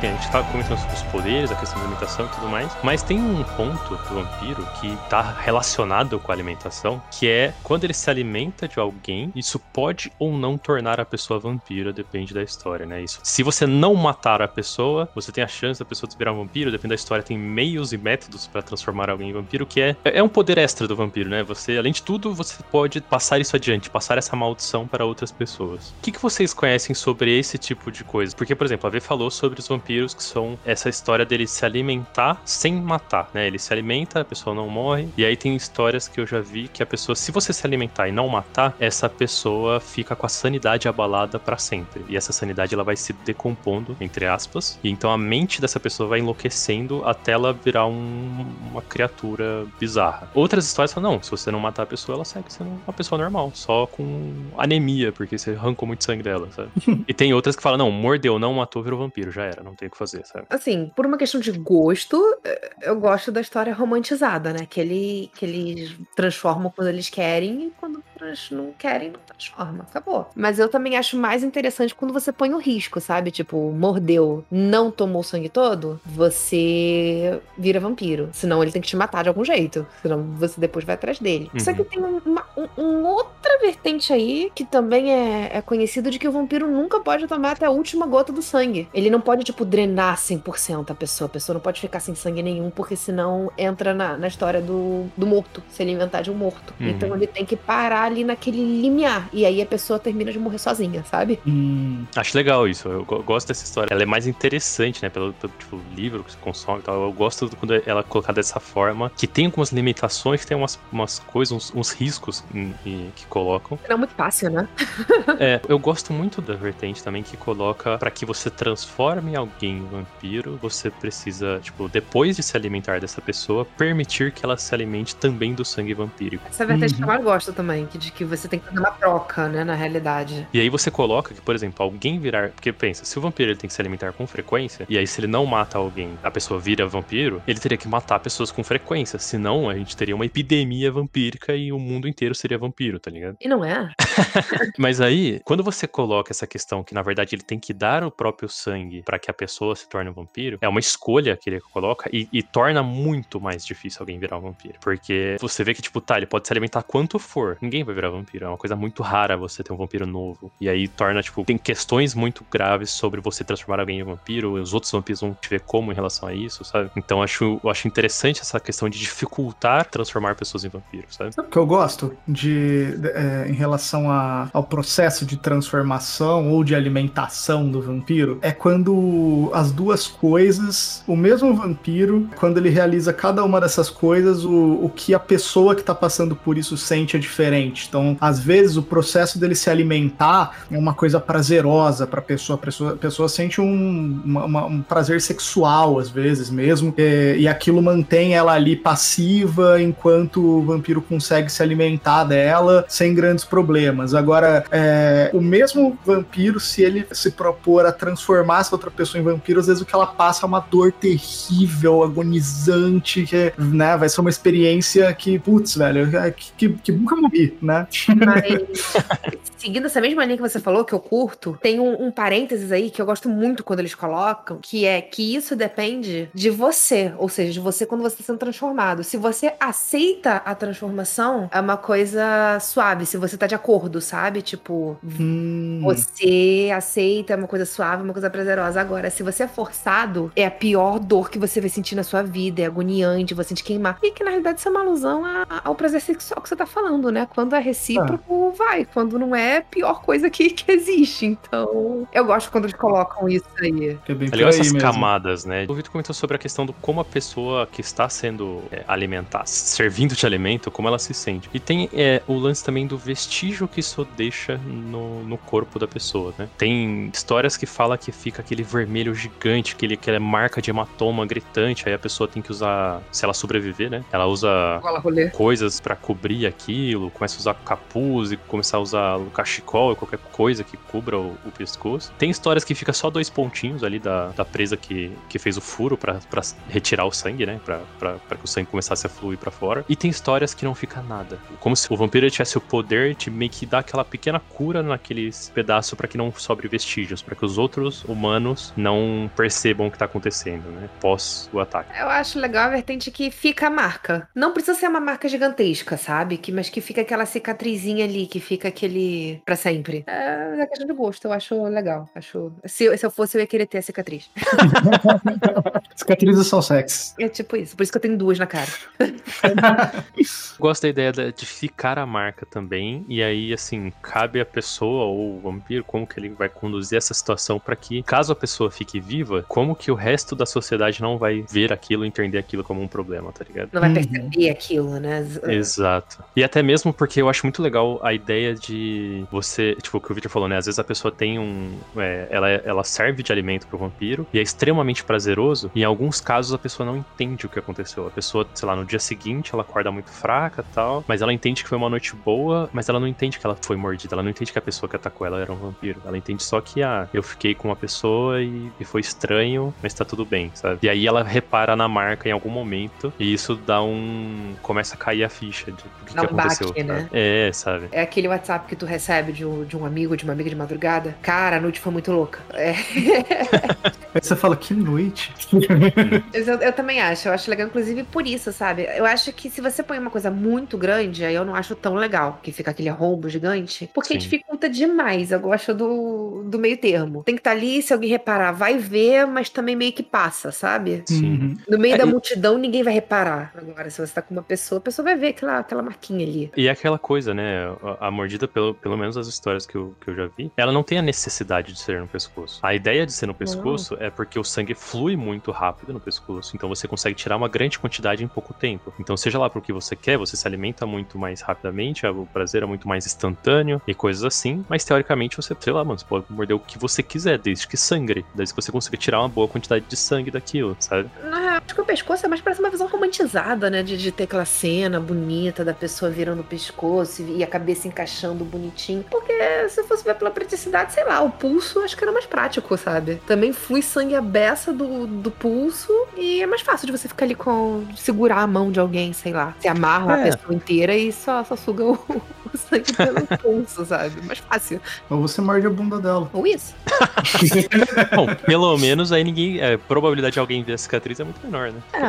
A gente tá comentando sobre os poderes, a questão da alimentação e tudo mais, mas tem um ponto do vampiro que tá relacionado com a alimentação, que é quando ele se alimenta de alguém, isso pode ou não tornar a pessoa vampira, depende da história, né? Isso. Se você não matar a pessoa, você tem a chance da pessoa de virar um vampiro, depende da história, tem meios e métodos pra transformar alguém em vampiro, que é, é um poder extra do vampiro, né? Você, além de tudo, você pode passar isso adiante, passar essa maldição para outras pessoas. O que, que vocês conhecem sobre esse tipo de coisa? Porque, por exemplo, a V falou sobre os vampiros que são essa história dele se alimentar sem matar, né? Ele se alimenta, a pessoa não morre. E aí tem histórias que eu já vi que a pessoa, se você se alimentar e não matar, essa pessoa fica com a sanidade abalada para sempre. E essa sanidade ela vai se decompondo, entre aspas. E então a mente dessa pessoa vai enlouquecendo até ela virar um- uma criatura bizarra. Outras histórias falam, não, se você não matar a pessoa, ela segue sendo uma pessoa normal, só com anemia, porque você arrancou muito sangue dela, sabe? e tem outras que falam, não, mordeu, não matou, virou vampiro, já era, não tem o que fazer, sabe? Assim, por uma questão de gosto, eh, eu gosto da história romantizada, né? Que, ele, que eles transformam quando eles querem e quando não querem, não transforma. Acabou. Mas eu também acho mais interessante quando você põe o risco, sabe? Tipo, mordeu, não tomou o sangue todo, você vira vampiro. Senão ele tem que te matar de algum jeito. Senão você depois vai atrás dele. Só Uhum. que tem uma um, um outra vertente aí que também é, é conhecido de que o vampiro nunca pode tomar até a última gota do sangue. Ele não pode, tipo, drenar 100% a pessoa. A pessoa não pode ficar sem sangue nenhum, porque senão entra na, na história do, do morto, se alimentar de um morto. Uhum. Então ele tem que parar ali naquele limiar. E aí a pessoa termina de morrer sozinha, sabe? Hum, Acho legal isso, eu go- gosto dessa história. Ela é mais interessante, né, pelo, pelo tipo, livro que você consome e tal. Eu gosto quando ela é colocada dessa forma, que tem algumas limitações, tem umas, umas coisas, uns, uns riscos em- em- que colocam. Não é muito fácil, né? É, eu gosto muito da vertente também que coloca pra que você transforme alguém em vampiro, você precisa, tipo, depois de se alimentar dessa pessoa, permitir que ela se alimente também do sangue vampírico. Essa é a vertente que eu Uhum. mais gosto também, que, de que você tem que fazer uma troca, né, na realidade. E aí você coloca que, por exemplo, alguém virar. Porque pensa, se o vampiro ele tem que se alimentar com frequência, e aí se ele não mata alguém, a pessoa vira vampiro, ele teria que matar pessoas com frequência. Senão a gente teria uma epidemia vampírica e o mundo inteiro seria vampiro, tá ligado? E não é? Mas aí, quando você coloca essa questão que na verdade ele tem que dar o próprio sangue pra que a pessoa se torne um vampiro, é uma escolha que ele coloca e, e torna muito mais difícil alguém virar um vampiro. Porque você vê que, tipo, tá, ele pode se alimentar quanto for, ninguém vai virar vampiro. É uma coisa muito rara você ter um vampiro novo. E aí torna, tipo, tem questões muito graves sobre você transformar alguém em vampiro, e os outros vampiros vão te ver como em relação a isso, sabe? Então acho, eu acho interessante essa questão de dificultar transformar pessoas em vampiros, sabe? Sabe o que eu gosto de- é, em relação a- ao processo de transformação ou de alimentação do vampiro? É quando as duas coisas, o mesmo vampiro, quando ele realiza cada uma dessas coisas, o, o que a pessoa que tá passando por isso sente é diferente. Então, às vezes, o processo dele se alimentar é uma coisa prazerosa pra pessoa. A pessoa, a pessoa sente um, uma- um prazer sexual, às vezes mesmo, é, e aquilo mantém ela ali passiva enquanto o vampiro consegue se alimentar dela sem grandes problemas. Agora, é, o mesmo vampiro, se ele se propor a transformar essa outra pessoa em vampiro, às vezes o que ela passa é uma dor terrível, agonizante, que né, vai ser uma experiência que, putz, velho, é, que, que, que nunca morri, né? Né? Mas, seguindo essa mesma linha que você falou, que eu curto, tem um, um parênteses aí que eu gosto muito quando eles colocam, que é que isso depende de você, ou seja, de você quando você está sendo transformado. Se você aceita a transformação, é uma coisa suave, se você tá de acordo, sabe? Tipo, Hum, você aceita é uma coisa suave, uma coisa prazerosa. Agora, se você é forçado, é a pior dor que você vai sentir na sua vida, é agoniante, você sente queimar. E que na realidade isso é uma alusão ao prazer sexual que você tá falando, né? Quando é recíproco, vai. Quando não é, é a pior coisa que, que existe. Então, eu gosto quando eles colocam isso aí. é bem aí essas mesmo. camadas, né? O Vitor comentou sobre a questão do como a pessoa que está sendo é, alimentada, servindo de alimento, como ela se sente. E tem é, o lance também do vestígio que isso deixa no, no corpo da pessoa, né? Tem histórias que fala que fica aquele vermelho gigante, aquele, aquela marca de hematoma gritante, aí a pessoa tem que usar, se ela sobreviver, né? Ela usa coisas pra cobrir aquilo, começa a usar capuz e começar a usar cachecol, qualquer coisa que cubra o, o pescoço. Tem histórias que fica só dois pontinhos ali da, da presa que, que fez o furo pra retirar o sangue, né? Pra, que o sangue começasse a fluir pra fora. E tem histórias que não fica nada. Como se o vampiro tivesse o poder de meio que dar aquela pequena cura naqueles pedaços pra que não sobre vestígios, pra que os outros humanos não percebam o que tá acontecendo, né? Pós o ataque. Eu acho legal a vertente que fica a marca. Não precisa ser uma marca gigantesca, sabe? Que, mas que fica aquela cicatrizinha ali, que fica aquele. Pra sempre. É, é questão de gosto, eu acho legal. Acho... Se, eu- se eu fosse, eu ia querer ter a cicatriz. Cicatrizes são sexy. É tipo isso. Por isso que eu tenho duas na cara. Gosto da ideia de ficar a marca também, e aí, assim, cabe a pessoa ou o vampiro como que ele vai conduzir essa situação pra que, caso a pessoa fique viva, como que o resto da sociedade não vai ver aquilo e entender aquilo como um problema, tá ligado? Não vai Uhum. perceber aquilo, né? Exato. E até mesmo porque eu acho muito legal a ideia de você, tipo, o que o Victor falou, né? Às vezes a pessoa tem um. é, ela, ela serve de alimento pro vampiro e é extremamente prazeroso. E em alguns casos a pessoa não entende o que aconteceu. A pessoa, sei lá, no dia seguinte ela acorda muito fraca tal, mas ela entende que foi uma noite boa, mas ela não entende que ela foi mordida. Ela não entende que a pessoa que atacou ela era um vampiro. Ela entende só que, ah, eu fiquei com uma pessoa e, e foi estranho, mas tá tudo bem, sabe? E aí ela repara na marca em algum momento e isso dá um. começa a cair a ficha de o que, que aconteceu. baque, né? É, sabe? É aquele WhatsApp que tu recebe de um, de um amigo, de uma amiga de madrugada. Cara, a noite foi muito louca. É. Aí você fala, que noite. Eu, eu também acho. Eu acho legal, inclusive, por isso, sabe? Eu acho que se você põe uma coisa muito grande, aí eu não acho tão legal. Que fica aquele rombo gigante. Porque Sim. dificulta demais. Eu gosto do, do meio termo. Tem que estar ali, se alguém reparar, vai ver, mas também meio que passa, sabe? Sim. Uhum. No meio É, da e- multidão, ninguém vai reparar. Agora, se você tá com uma pessoa, a pessoa vai ver aquela, aquela marquinha ali. E é aquela coisa, né? A, a mordida, pelo, pelo menos as histórias que eu, que eu já vi, ela não tem a necessidade de ser no pescoço. A ideia de ser no pescoço é porque o sangue flui muito rápido no pescoço, então você consegue tirar uma grande quantidade em pouco tempo. Então, seja lá pro que você quer, você se alimenta muito mais rapidamente, o prazer é muito mais instantâneo e coisas assim, mas teoricamente você, sei lá, mano, você pode morder o que você quiser, desde que sangre, desde que você consiga tirar uma boa quantidade de sangue daquilo, sabe? Real, acho que o pescoço é mais parece uma visão romantizada, né? De, de ter aquela cena bonita da pessoa virando o pescoço e a cabeça encaixando bonitinho. Porque se eu fosse ver pela praticidade, sei lá, o pulso acho que era mais prático, sabe? Também flui sangue a beça do, do pulso e é mais fácil de você ficar ali com. segurar a mão de alguém, sei lá. Você amarra É. a pessoa inteira e só, só suga o, o sangue pelo pulso, sabe? Mais fácil. Ou você morde a bunda dela. Ou isso. Bom, pelo menos aí ninguém. A probabilidade de alguém ver a cicatriz é muito menor, né? É.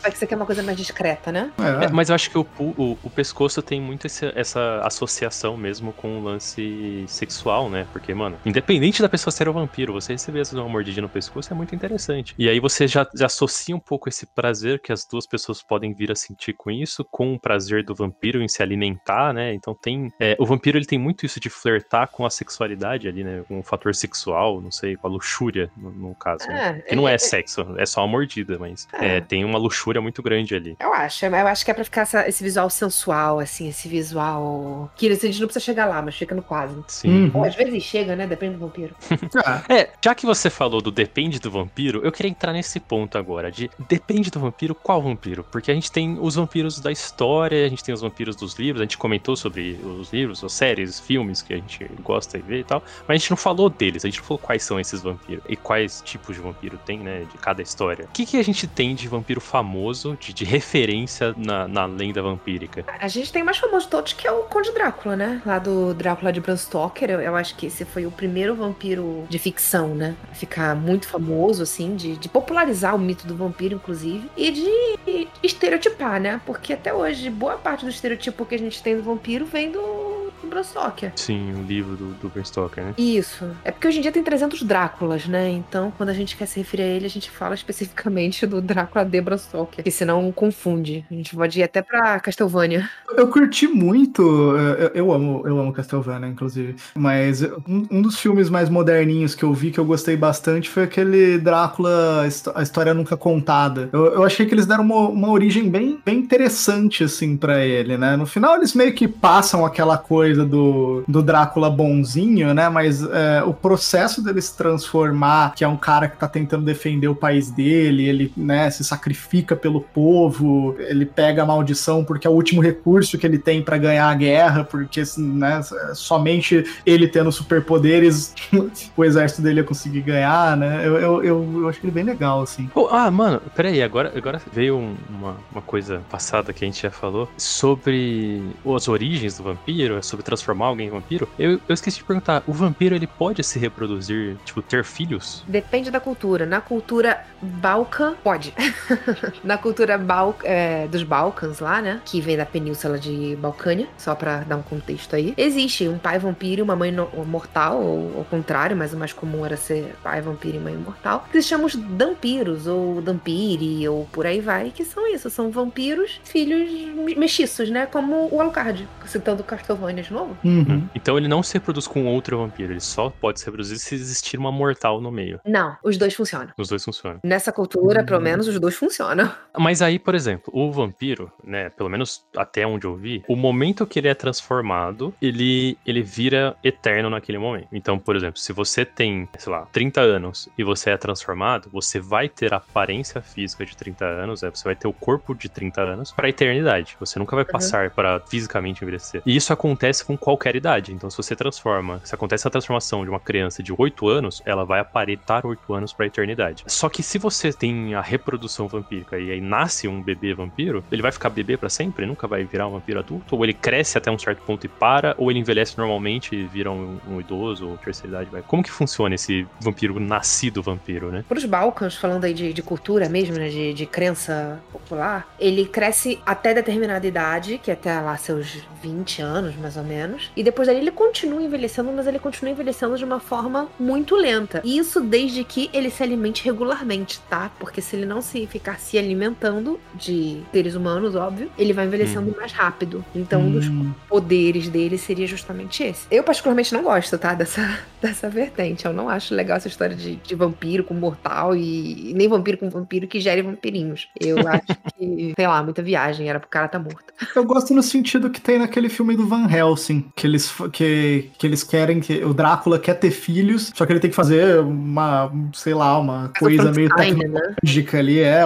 Vai que você quer uma coisa mais discreta, né? É, É, mas eu acho que o, o, o pescoço tem muito esse- essa associação mesmo com o lance sexual, né? Porque, mano, independente da pessoa ser um vampiro, você receber vezes, uma mordidinha no pescoço é muito interessante. E aí você já, já associa um pouco esse prazer que as duas pessoas podem vir a sentir com isso, com o prazer do vampiro em se alimentar, né? Então tem. é, o vampiro ele tem muito isso de flertar com a sexualidade ali, né? Com o fator sexual, não sei, com a luxúria, no, no caso. né? É, Que não é é- sexo, é só uma mordida, mas É. é, tem uma luxúria muito grande ali. Eu acho, eu acho que é pra ficar essa- esse visual sensual, assim, esse visual. Que a gente não precisa chegar lá, mas fica no quase. Sim. Uhum. Às vezes chega, né? Depende do vampiro. Ah, É, já que você falou do depende do vampiro, eu queria entrar nesse ponto agora, de depende do vampiro, qual vampiro? Porque a gente tem os vampiros da história, a gente tem os vampiros dos livros, a gente comentou sobre os livros, as séries, filmes que a gente gosta de ver e tal, mas a gente não falou deles, a gente não falou quais são esses vampiros e quais tipos de vampiro tem, né, de cada história. O que, que a gente tem de vampiro famoso, de, de referência na, na lenda vampírica? A gente tem o mais famoso de todos, que é o Conde Drácula, né? Lá do Drácula de Bram Stoker. Eu, eu acho que esse foi o primeiro vampiro de ficção, né? A ficar muito famoso, assim, de, de popularizar o mito do vampiro, inclusive. E de estereotipar, né? Porque até hoje, boa parte do estereotipo que a gente tem do vampiro vem do Bram Stoker. Sim, o livro do, do Bram Stoker, né? Isso. É porque hoje em dia tem 300 Dráculas, né? Então, quando a gente quer se referir a ele, a gente fala especificamente do Drácula de Bram Stoker, que senão confunde. A gente pode ir até pra Castlevania. Eu curti muito, eu, eu amo, eu amo Castlevania, inclusive, mas um, um, dos filmes mais moderninhos que eu vi, que eu gostei bastante, foi aquele Drácula, a história nunca contada. Eu, eu achei que eles deram uma, uma origem bem, bem interessante, assim, para ele, né? No final eles meio que passam aquela coisa do, do Drácula bonzinho, né? Mas é, o processo dele se transformar, que é um cara que tá tentando defender o país dele, ele, né, se sacrifica pelo povo, ele pega a maldição porque é o último recurso que ele tem para ganhar a guerra, porque, né, somente ele tendo superpoderes o exército dele ia conseguir ganhar, né? Eu, eu, eu, eu acho ele bem legal, assim. Oh, ah, mano, peraí, agora, agora veio uma, uma coisa passada que a gente já falou sobre as origens do vampiro, sobre transformar alguém em vampiro. Eu, eu esqueci de perguntar, o vampiro ele pode se reproduzir, tipo, ter filhos? Depende da cultura. Na cultura Balcan, pode. Na cultura Bal é, dos Balcãs lá, né? Que vem da península de Balcânia, só pra dar um contexto aí. Existe um pai vampiro e uma mãe mortal, ou ao contrário, mas o mais comum era ser pai vampiro e mãe mortal. Que se chamam os dampiros, ou dampiri, ou por aí vai, que são isso, são vampiros, filhos mexiços, né? Como o Alucard, citando Castlevania de novo. Uhum. Então ele não se reproduz com outro vampiro, ele só pode se reproduzir se existir uma mortal no meio. Não, os dois funcionam. Os dois funcionam. Nessa cultura, uhum. pelo menos, os dois funcionam. Mas aí, por exemplo, o vampiro, né, pelo menos até onde eu vi, o momento que ele é transformado, ele, ele vira eterno naquele momento. Então, por exemplo, se você tem, sei lá, 30 anos e você é transformado, você vai ter a aparência física de 30 anos, né, você vai ter o corpo de 30 anos para a eternidade. Você nunca vai uhum. passar uhum. para fisicamente envelhecer. E isso acontece com qualquer idade. Então, se você transforma, se acontece a transformação de uma criança de 8 anos, ela vai aparentar 8 anos para a eternidade. Só que se você tem a reprodução vampírica e aí nasce um bebê vampiro, ele vai ficar bebê para sempre? Nunca vai virar um vampiro adulto? Ou ele cresce até um certo ponto e para? Ou ele envelhece normalmente e vira um, um idoso ou terceira idade? Vai? Como que funciona esse vampiro nascido vampiro, né? Para os Balcãs, falando aí de, de cultura mesmo, né, de, de crença popular, ele cresce até determinada idade, que é até lá seus 20 anos, mais ou menos, e depois daí ele continua envelhecendo, mas ele continua envelhecendo de uma forma muito lenta. E isso desde que ele se alimente regularmente, tá? Porque se ele não se ficar se alimentando de seres humanos, óbvio, ele vai envelhecendo hum. mais rápido. Então, hum. um dos hum. poderes dele seria justamente esse. Eu, particularmente, não gosto, tá? Dessa, dessa vertente. Eu não acho legal essa história de, de vampiro com mortal e nem vampiro com vampiro que gere vampirinhos. Eu acho que, sei lá, muita viagem, era pro cara tá morto. Eu gosto no sentido que tem naquele filme do Van Helsing, que eles, que, que eles querem que o Drácula quer ter filhos, só que ele tem que fazer uma, sei lá, uma Essa coisa meio né? tecnológica né? ali, é,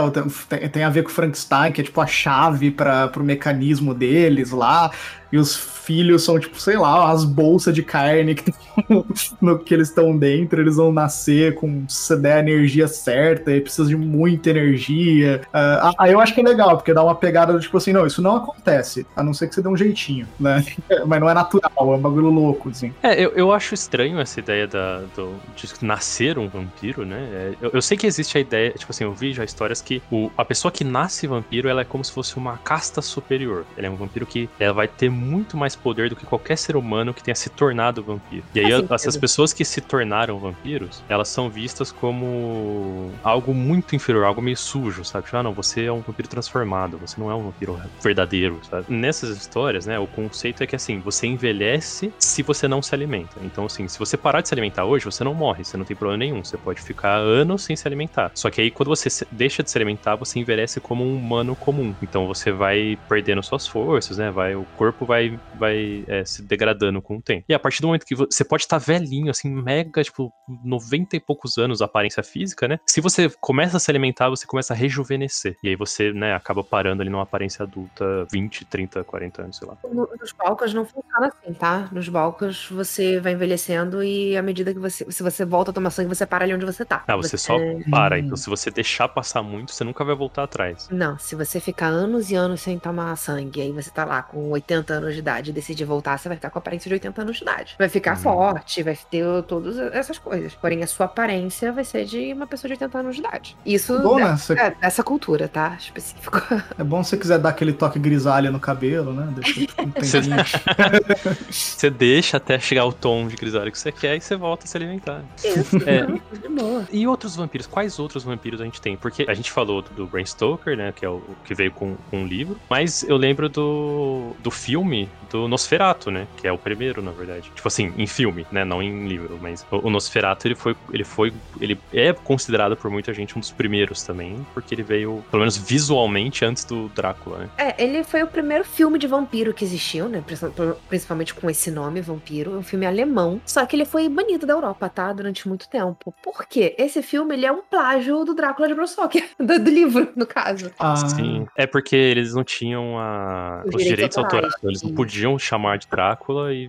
tem, tem a ver com Frankenstein, que é tipo a chave para pro mecanismo deles lá e os filhos são, tipo, sei lá, as bolsas de carne que, no que eles estão dentro, eles vão nascer com, se der a energia certa, e precisa de muita energia. Uh, aí eu acho que é legal, porque dá uma pegada do tipo assim, não, isso não acontece, a não ser que você dê um jeitinho, né? Mas não é natural, é um bagulho louco, assim. É, eu, eu acho estranho essa ideia da, do, de nascer um vampiro, né? É, eu, eu, sei que existe a ideia, tipo assim, eu vi já histórias que o, a pessoa que nasce vampiro, ela é como se fosse uma casta superior. Ela é um vampiro que ela vai ter muito mais poder do que qualquer ser humano que tenha se tornado vampiro. E aí, essas pessoas que se tornaram vampiros, elas são vistas como algo muito inferior, algo meio sujo, sabe? Tipo, ah, não, você é um vampiro transformado, você não é um vampiro verdadeiro, sabe? Nessas histórias, né, o conceito é que, assim, você envelhece se você não se alimenta. Então, assim, se você parar de se alimentar hoje, você não morre, você não tem problema nenhum, você pode ficar anos sem se alimentar. Só que aí, quando você deixa de se alimentar, você envelhece como um humano comum. Então, você vai perdendo suas forças, né? Vai, o corpo vai, vai é, se degradando com o tempo. E a partir do momento que você pode estar velhinho velhinho, assim, mega, tipo, 90 e poucos anos, aparência física, né? Se você começa a se alimentar, você começa a rejuvenescer. E aí você, né, acaba parando ali numa aparência adulta 20, 30, 40 anos, sei lá. No- Nos balcões não funciona assim, tá? Nos balcões você vai envelhecendo e à medida que você. Se você volta a tomar sangue, você para ali onde você tá. Ah, você só para. Hum. Então, se você deixar passar muito, você nunca vai voltar atrás. Não, se você ficar anos e anos sem tomar sangue, aí você tá lá com 80 anos de idade e decidir voltar, você vai ficar com a aparência de 80 anos de idade. Vai ficar Hum. forte, vai ter todas essas coisas. Porém, a sua aparência vai ser de uma pessoa de 80 anos de idade. Isso Bom, é, né? Você- é dessa cultura, tá? Específico. É bom se você quiser dar aquele toque grisalha no cabelo, né? Deixa um Você-. Você deixa até chegar ao tom de grisalho que você quer e você volta a se alimentar. Isso, É. não, de boa. E outros vampiros? Quais outros vampiros a gente tem? Porque a gente falou do Bram Stoker, né? Que é o o que veio com, com um livro. Mas eu lembro do, do filme do Nosferatu, né? Que é o primeiro, na verdade. Tipo assim, em filme, né? Não em livro. Mas o, Nosferatu, ele foi, ele foi. Ele é considerado por muita gente um dos primeiros também. Porque ele veio, pelo menos visualmente, antes do Drácula, né? É, ele foi o primeiro filme de vampiro que existiu, né? Princi- Principalmente com esse nome, Vampiro. É um filme alemão. Só que ele foi banido da Europa, tá? Durante muito tempo. Por quê? Esse filme, ele é um plágio do Drácula de Bram Stoker. Do, do livro, no caso. Ah, Sim. É porque eles não tinham a- Os os, direitos direitos autorais. autorais. Eles não podiam chamar de Drácula e,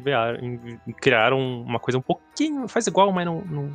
criaram uma coisa um pouquinho. Faz igual, mas não. não-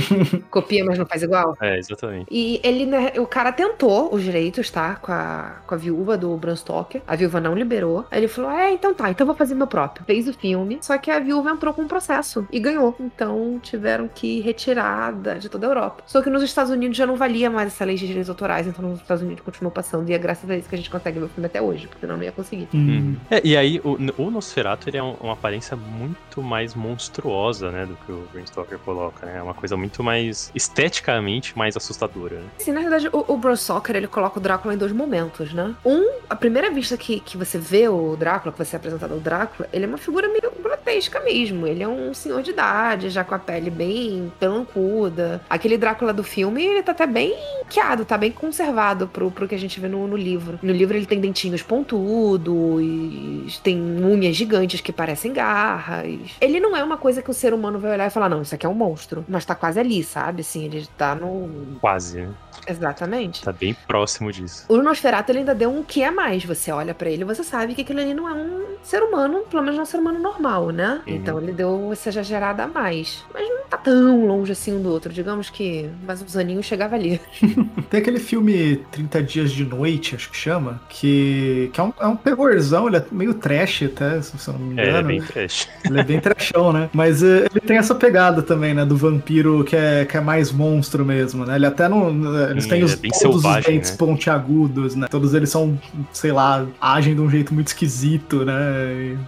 Copia, mas não faz igual. é, exatamente. E ele, né, o cara tentou os direitos, tá? Com a, com a viúva do Bram Stoker. A viúva não liberou. Aí ele falou: É, então tá, então vou fazer meu próprio. Fez o filme. Só que a viúva entrou com um processo e ganhou. Então tiveram que retirar de toda a Europa. Só que nos Estados Unidos já não valia mais essa lei de direitos autorais. Então nos Estados Unidos continuou passando. E é graças a isso que a gente consegue ver o filme até hoje. Porque senão não ia conseguir. hum. É, e aí, o, o Nosferatu ele é um- uma aparência muito mais monstruosa, né? Do que o Bram Stoker coloca, né? É uma coisa muito mais esteticamente mais assustadora. Né? Sim, na verdade, o, o Bram Stoker, ele coloca o Drácula em dois momentos, né? Um, a primeira vista que, que você vê o Drácula, que você é apresentado ao Drácula, ele é uma figura meio grotesca mesmo. Ele é um senhor de idade, já com a pele bem pelancuda. Aquele Drácula do filme, ele tá até bem quiado, tá bem conservado pro, pro que a gente vê no, no livro. No livro ele tem dentinhos pontudos, tem unhas gigantes que parecem garras. Ele não é uma coisa que o ser humano vai olhar e falar, não, isso aqui é um monstro. Mas tá quase ali, sabe? Assim, ele tá no, Quase, né? Exatamente. Tá bem próximo disso. O Nosferatu ele ainda deu um que a mais. Você olha pra ele e você sabe que aquilo ali não é um ser humano, pelo menos não é um ser humano normal, né? Uhum. Então ele deu essa exagerada a mais. Mas não tá tão longe assim um do outro. Digamos que mais uns aninhos chegava ali. Tem aquele filme 30 Dias de Noite, acho que chama, que, que é, um, é um terrorzão, ele é meio trash até, se você não me É, é engano. bem trash. Ele é bem trashão, né? Mas eh, ele tem essa pegada também, né? Do vampiro que é, que é mais monstro mesmo, né? Ele até não. Eles têm os, é bem todos os selvagem, dentes né? pontiagudos, né? Todos eles são, sei lá, agem de um jeito muito esquisito, né?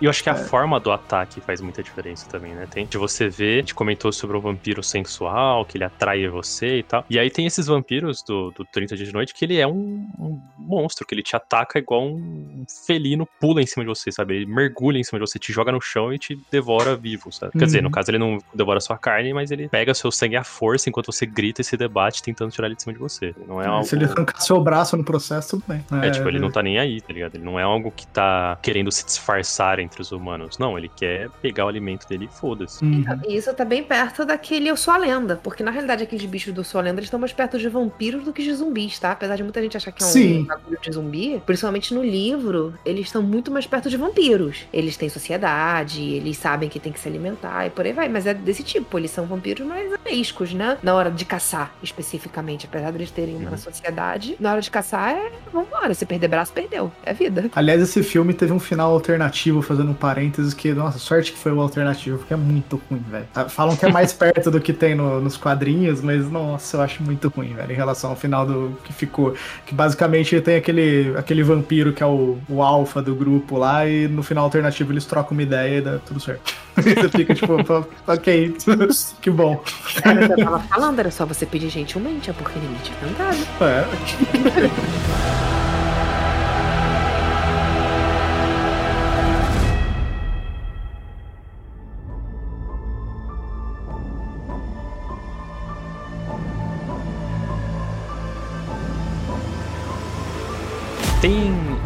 E- eu acho que a forma do ataque faz muita diferença também, né? Tem de você ver, a gente comentou sobre o vampiro sensual, que ele atrai você e tal. E aí tem esses vampiros do, do 30 Dias de Noite que ele é um, um monstro, que ele te ataca igual um felino, pula em cima de você, sabe? Ele mergulha em cima de você, te joga no chão e te devora vivo, sabe? Quer dizer, Uhum. no caso ele não devora sua carne, mas ele pega seu sangue à força enquanto você grita e se debate tentando tirar ele de cima de você. Não é algo... Se ele arrancar seu braço no processo, tudo bem. É, tipo, ele não tá nem aí, tá ligado? Ele não é algo que tá querendo se disfarçar entre os humanos. Não, ele quer pegar o alimento dele e foda-se. Uhum. E isso tá bem perto daquele Eu Sou a Lenda. Porque na realidade aqueles bichos do Eu Sou a Lenda eles estão mais perto de vampiros do que de zumbis, tá? Apesar de muita gente achar que é um Sim. bagulho de zumbi, principalmente no livro, eles estão muito mais perto de vampiros. Eles têm sociedade, eles sabem que tem que se alimentar e por aí vai. Mas é desse tipo, eles são vampiros mais ameiscos, né? Na hora de caçar, especificamente. Apesar de eles terem uma Uhum. sociedade, na hora de caçar é. Vambora, se perder braço, perdeu. É vida. Aliás, esse filme teve um final alternativo, fazendo um parênteses, que, nossa, sorte que foi o alternativo, porque é muito ruim, velho. Ah, Falam que é mais perto do que tem no- nos quadrinhos, mas, nossa, eu acho muito ruim, velho, em relação ao final do que ficou. Que basicamente tem aquele, aquele vampiro que é o, o alfa do grupo lá, e no final alternativo eles trocam uma ideia e dá tudo certo. Você fica tipo, "Pô, ok, que bom. Que eu tava falando, era só você pedir gentilmente, é porque ninguém tinha tentado. É.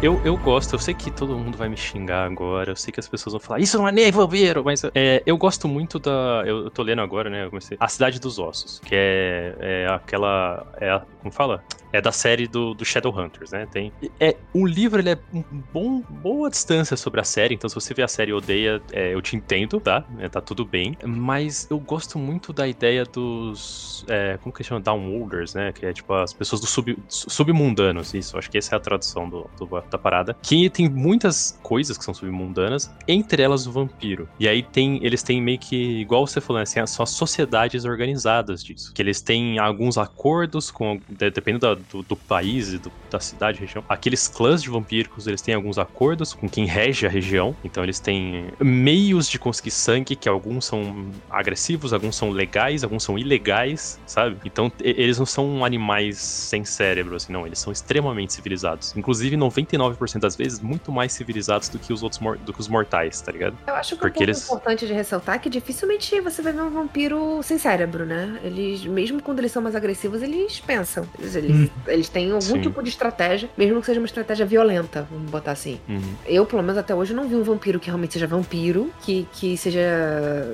eu, eu gosto, eu sei que todo mundo vai me xingar agora, eu sei que as pessoas vão falar, isso não é nem vampiro, mas é, eu gosto muito da. Eu, eu tô lendo agora, né? Eu comecei, a Cidade dos Ossos, que é, é aquela. É, a- como fala? É da série do, do Shadowhunters, né? Tem. É, o livro ele é um bom, boa distância sobre a série, então se você vê a série e odeia, é, eu te entendo, tá? É, tá tudo bem. Mas eu gosto muito da ideia dos. é, como que chama? Downworlders, né? Que é tipo as pessoas do sub, submundanos, isso. Acho que essa é a tradução do, do- da parada. Que tem muitas coisas que são submundanas, entre elas o vampiro. E aí tem. Eles têm meio que. Igual você falou, né, assim, são as sociedades organizadas disso. Que eles têm alguns acordos com. De- Dependendo da- do, do país do- da cidade, região. Aqueles clãs de vampíricos, eles têm alguns acordos com quem rege a região. Então eles têm meios de conseguir sangue, que alguns são agressivos, alguns são legais, alguns são ilegais, sabe? Então eles não são animais sem cérebro, assim, não. Eles são extremamente civilizados. Inclusive, 99% das vezes, muito mais civilizados do que os outros do que os mortais, tá ligado? Eu acho que Porque um ponto eles- importante de ressaltar é que dificilmente você vai ver um vampiro sem cérebro, né? Eles, mesmo quando eles são mais agressivos, eles pensam. Eles, eles, Hum. eles têm algum Sim. tipo de estratégia, mesmo que seja uma estratégia violenta, vamos botar assim. Uhum. Eu, pelo menos até hoje, não vi um vampiro que realmente seja vampiro, que, que seja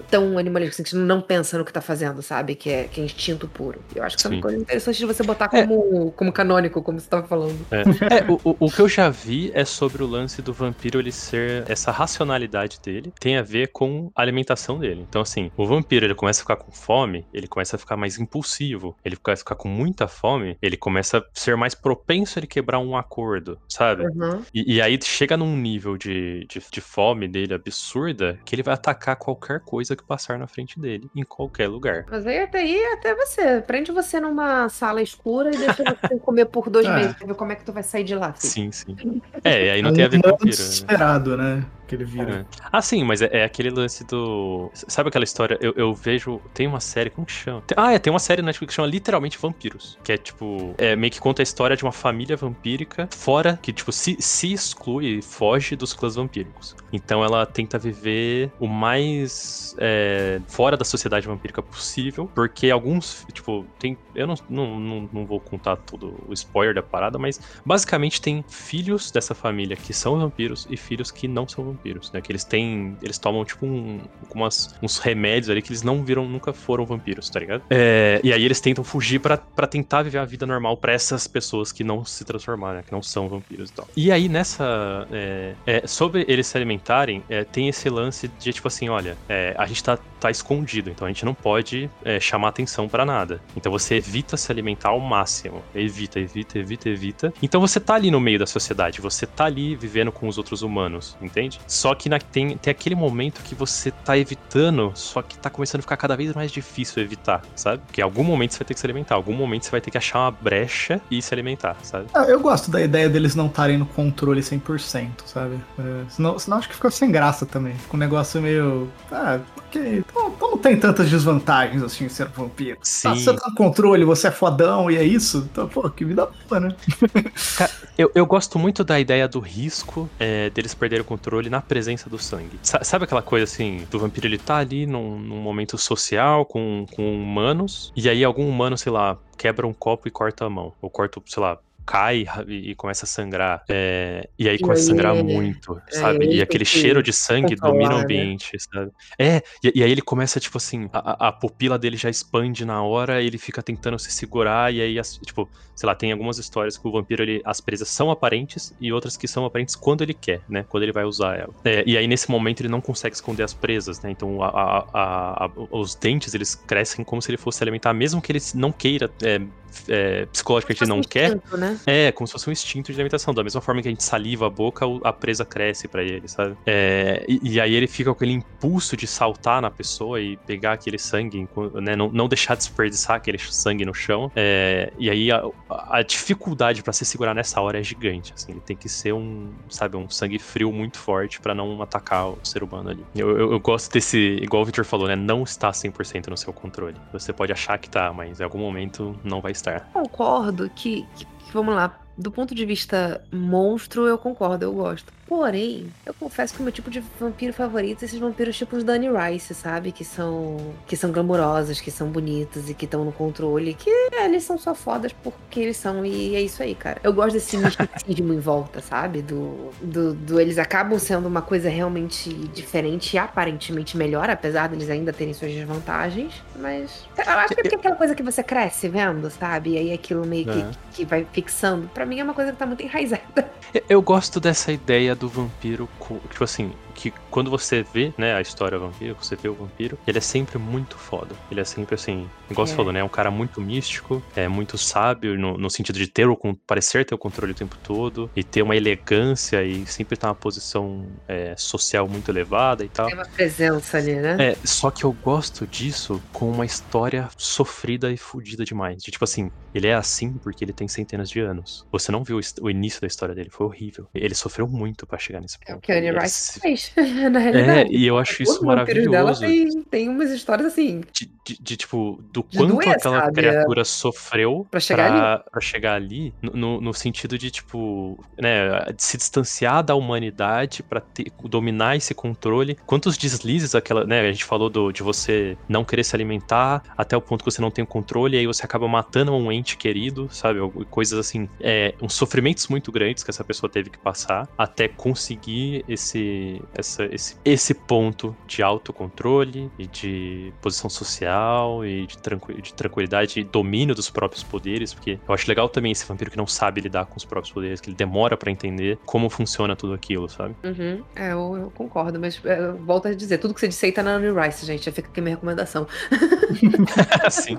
tão animalístico, assim, que não pensa no que tá fazendo, sabe? Que é, que é instinto puro. Eu acho que isso é uma coisa interessante de você botar É. como, como canônico, como você tava falando. É, É, o, o- o que eu já vi é sobre o lance do vampiro ele ser. Essa racionalidade dele tem a ver com a alimentação dele. Então, assim, o vampiro ele começa a ficar com fome, ele começa a ficar mais impulsivo, ele começa a ficar com muita fome, ele começa a ser mais propenso a ele quebrar um acordo, sabe? Uhum. E, e aí chega num nível de, de, de fome dele absurda que ele vai atacar qualquer coisa que passar na frente dele, em qualquer lugar. Mas aí até aí, até você. Prende você numa sala escura e deixa você comer por dois É. meses pra ver como é que tu vai sair de lá. filho. Sim, sim. É, e aí não É tem a ver com humano vampiro. Né? desesperado, né? Que ele vira. É. Ah, sim, mas é, é aquele lance do. Sabe aquela história? Eu, eu vejo. Tem uma série, como que chama? Tem- ah, é, tem uma série na Netflix que chama literalmente Vampiros. Que é tipo. É meio que conta a história de uma família vampírica fora, que, tipo, se, se exclui, foge dos clãs vampíricos. Então ela tenta viver o mais é, fora da sociedade vampírica possível. Porque alguns. Tipo, tem. Eu não, não, não, não vou contar todo o spoiler da parada, mas basicamente tem filhos dessa família que são vampiros e filhos que não são vampiros, né? Que eles têm. Eles tomam, tipo, um, umas, uns remédios ali que eles não viram, nunca foram vampiros, tá ligado? É, e aí eles tentam fugir pra tentar viver a vida normal pra essas pessoas que não se transformaram, né? Que não são vampiros e tal. E aí nessa. é, é, sobre eles se alimentarem, é, tem esse lance de, tipo assim, olha, é, a gente tá, tá escondido, então a gente não pode é, chamar atenção pra nada. Então você evita se alimentar ao máximo. Evita, evita, evita, evita. Então você tá ali no meio da sociedade, você tá ali vivendo com os outros humanos, entende? Só que na- tem, tem aquele momento que você tá evitando, só que tá começando a ficar cada vez mais difícil evitar, sabe? Porque em algum momento você vai ter que se alimentar, em algum momento você vai ter que achar uma brecha e se alimentar, sabe? Ah, eu gosto da ideia deles não estarem no controle 100%, sabe? É, senão, senão acho que fica sem graça também. Fica um negócio meio. Ah, ok. Então, não tem tantas desvantagens assim em ser um vampiro. Tá, Sim. você tá no controle, você é fodão e é isso? Então, pô, que vida boa, né? Eu, eu gosto muito da ideia do risco é, deles perderem o controle na presença do sangue. Sa- sabe aquela coisa assim, do vampiro ele tá ali num, num momento social com, com humanos, e aí algum humano, sei lá, quebra um copo e corta a mão. Ou corta, sei lá, cai e, e começa a sangrar. É, e aí E começa a sangrar aí- muito, é, sabe? E aquele que cheiro de sangue domina o né? ambiente, sabe? É, e, e aí ele começa, tipo assim, a, a- a pupila dele já expande na hora, ele fica tentando se segurar, e aí, tipo, sei lá, tem algumas histórias que o vampiro, ele, as presas são aparentes e outras que são aparentes quando ele quer, né? Quando ele vai usar ela. É, e aí, nesse momento, ele não consegue esconder as presas, né? Então, a- a- a- os dentes, eles crescem como se ele fosse se alimentar, mesmo que ele não queira, é, é, psicologicamente ele não quer. Instinto, Né? É, como se fosse um instinto de alimentação. Da mesma forma que a gente saliva a boca, a presa cresce pra ele, sabe? É, e, e aí ele fica com aquele impulso de saltar na pessoa e pegar aquele sangue, né? Não, não deixar desperdiçar aquele sangue no chão. É, e aí a, a dificuldade pra se segurar nessa hora é gigante. Assim, ele tem que ser um, sabe, um sangue frio muito forte pra não atacar o ser humano ali. Eu, eu, eu gosto desse, igual o Victor falou, né? Não está 100% no seu controle. Você pode achar que tá, mas em algum momento não vai estar. Concordo que- que, vamos lá. Do ponto de vista monstro, eu concordo, eu gosto. Porém, eu confesso que o meu tipo de vampiro favorito é esses vampiros tipo os Danny Rice, sabe? Que são que são glamurosos, que são bonitos e que estão no controle. Que é, eles são só fodas porque eles são. E é isso aí, cara. Eu gosto desse misticismo em volta, sabe? Do, do, do, Eles acabam sendo uma coisa realmente diferente e aparentemente melhor, apesar deles ainda terem suas desvantagens. Mas. Eu acho que é porque é aquela coisa que você cresce vendo, sabe? E aí aquilo meio que, é. que vai fixando. Pra mim é uma coisa que tá muito enraizada. Eu gosto dessa ideia do vampiro, tipo assim, que quando você vê, né, a história vampiro, você vê o vampiro, ele é sempre muito foda. Ele é sempre assim, igual é. você falou, né? É um cara muito místico, é muito sábio no, no sentido de ter o parecer ter o controle o tempo todo e ter uma elegância e sempre estar tá numa posição é, social muito elevada e tal. Tem uma presença ali, né? É, só que eu gosto disso com uma história sofrida e fodida demais. De tipo assim, ele é assim porque ele tem centenas de anos. Você não viu o início da história dele, foi horrível. Ele sofreu muito para chegar nesse ponto. É o que Annie Rice fez. na realidade. É, e eu acho isso maravilhoso. Dela tem, tem umas histórias assim. De, de, de tipo, do de quanto doer, aquela sabe? criatura sofreu pra chegar pra, ali. Pra chegar ali no, no sentido de, tipo, né, de se distanciar da humanidade pra ter, dominar esse controle. Quantos deslizes aquela, né, a gente falou do, de você não querer se alimentar até o ponto que você não tem o controle e aí você acaba matando um ente querido, sabe? Coisas assim, é, uns sofrimentos muito grandes que essa pessoa teve que passar até conseguir esse, essa, esse, esse ponto de autocontrole e de posição social e de, tranqu, de tranquilidade e domínio dos próprios poderes, porque eu acho legal também esse vampiro que não sabe lidar com os próprios poderes, que ele demora para entender como funciona tudo aquilo, sabe? Uhum. É, eu, eu, concordo, mas é, volto a dizer, tudo que você disse aí tá na Anne Rice, gente, já fica aqui minha recomendação. Sim.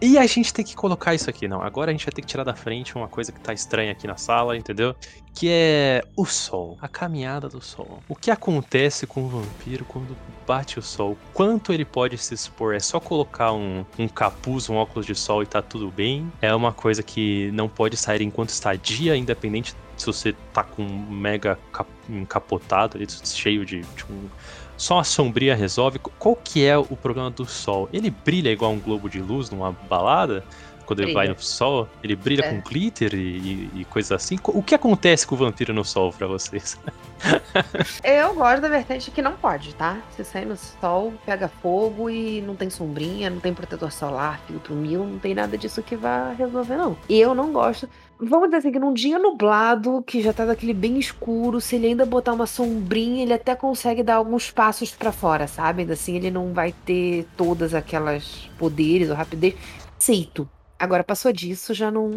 E a gente tem que colocar isso aqui, não. Agora a gente vai ter que tirar da frente uma coisa que tá estranha aqui na sala, entendeu? Que é o sol, a caminhada do sol. O que acontece com o vampiro quando bate o sol? Quanto ele pode se expor? É só colocar um, um capuz, um óculos de sol e tá tudo bem? É uma coisa que não pode sair enquanto está dia, independente se você tá com um mega cap encapotado ali, cheio de, de um só a sombria resolve. Qual que é o problema do sol? Ele brilha igual um globo de luz numa balada? Quando brilha. ele vai no sol, ele brilha é. com glitter e, e, e coisas assim. O que acontece com o vampiro no sol para vocês? Eu gosto da vertente que não pode, tá? Você sai no sol, pega fogo e não tem sombrinha, não tem protetor solar, filtro mil, não tem nada disso que vá resolver, não. Eu não gosto Vamos dizer assim, que num dia nublado, que já tá daquele bem escuro, se ele ainda botar uma sombrinha, ele até consegue dar alguns passos para fora, sabe? Ainda assim, ele não vai ter todas aquelas poderes ou rapidez. Aceito. Agora, passou disso, já não.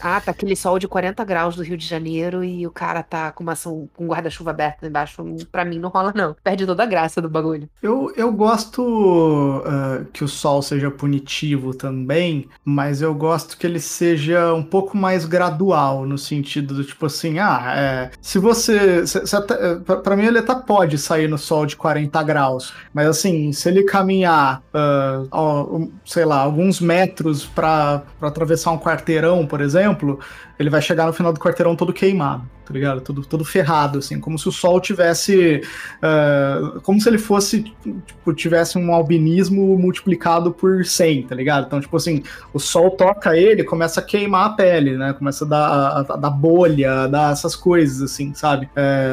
Ah, tá aquele sol de 40 graus do Rio de Janeiro e o cara tá com uma com um guarda-chuva aberto embaixo. Pra mim não rola, não. Perde toda a graça do bagulho. Eu, eu gosto uh, que o sol seja punitivo também, mas eu gosto que ele seja um pouco mais gradual, no sentido do tipo assim, ah, é, se você. Se, se até, pra, pra, mim, ele até pode sair no sol de 40 graus, mas assim, se ele caminhar, uh, sei lá, alguns metros pra para atravessar um quarteirão, por exemplo, ele vai chegar no final do quarteirão todo queimado, tá ligado? Todo, todo ferrado, assim, como se o sol tivesse. Uh, como se ele fosse. Tipo, tivesse um albinismo multiplicado por 100, tá ligado? Então, tipo assim, o sol toca ele, começa a queimar a pele, né? Começa a dar, a, a dar bolha, a dar essas coisas, assim, sabe?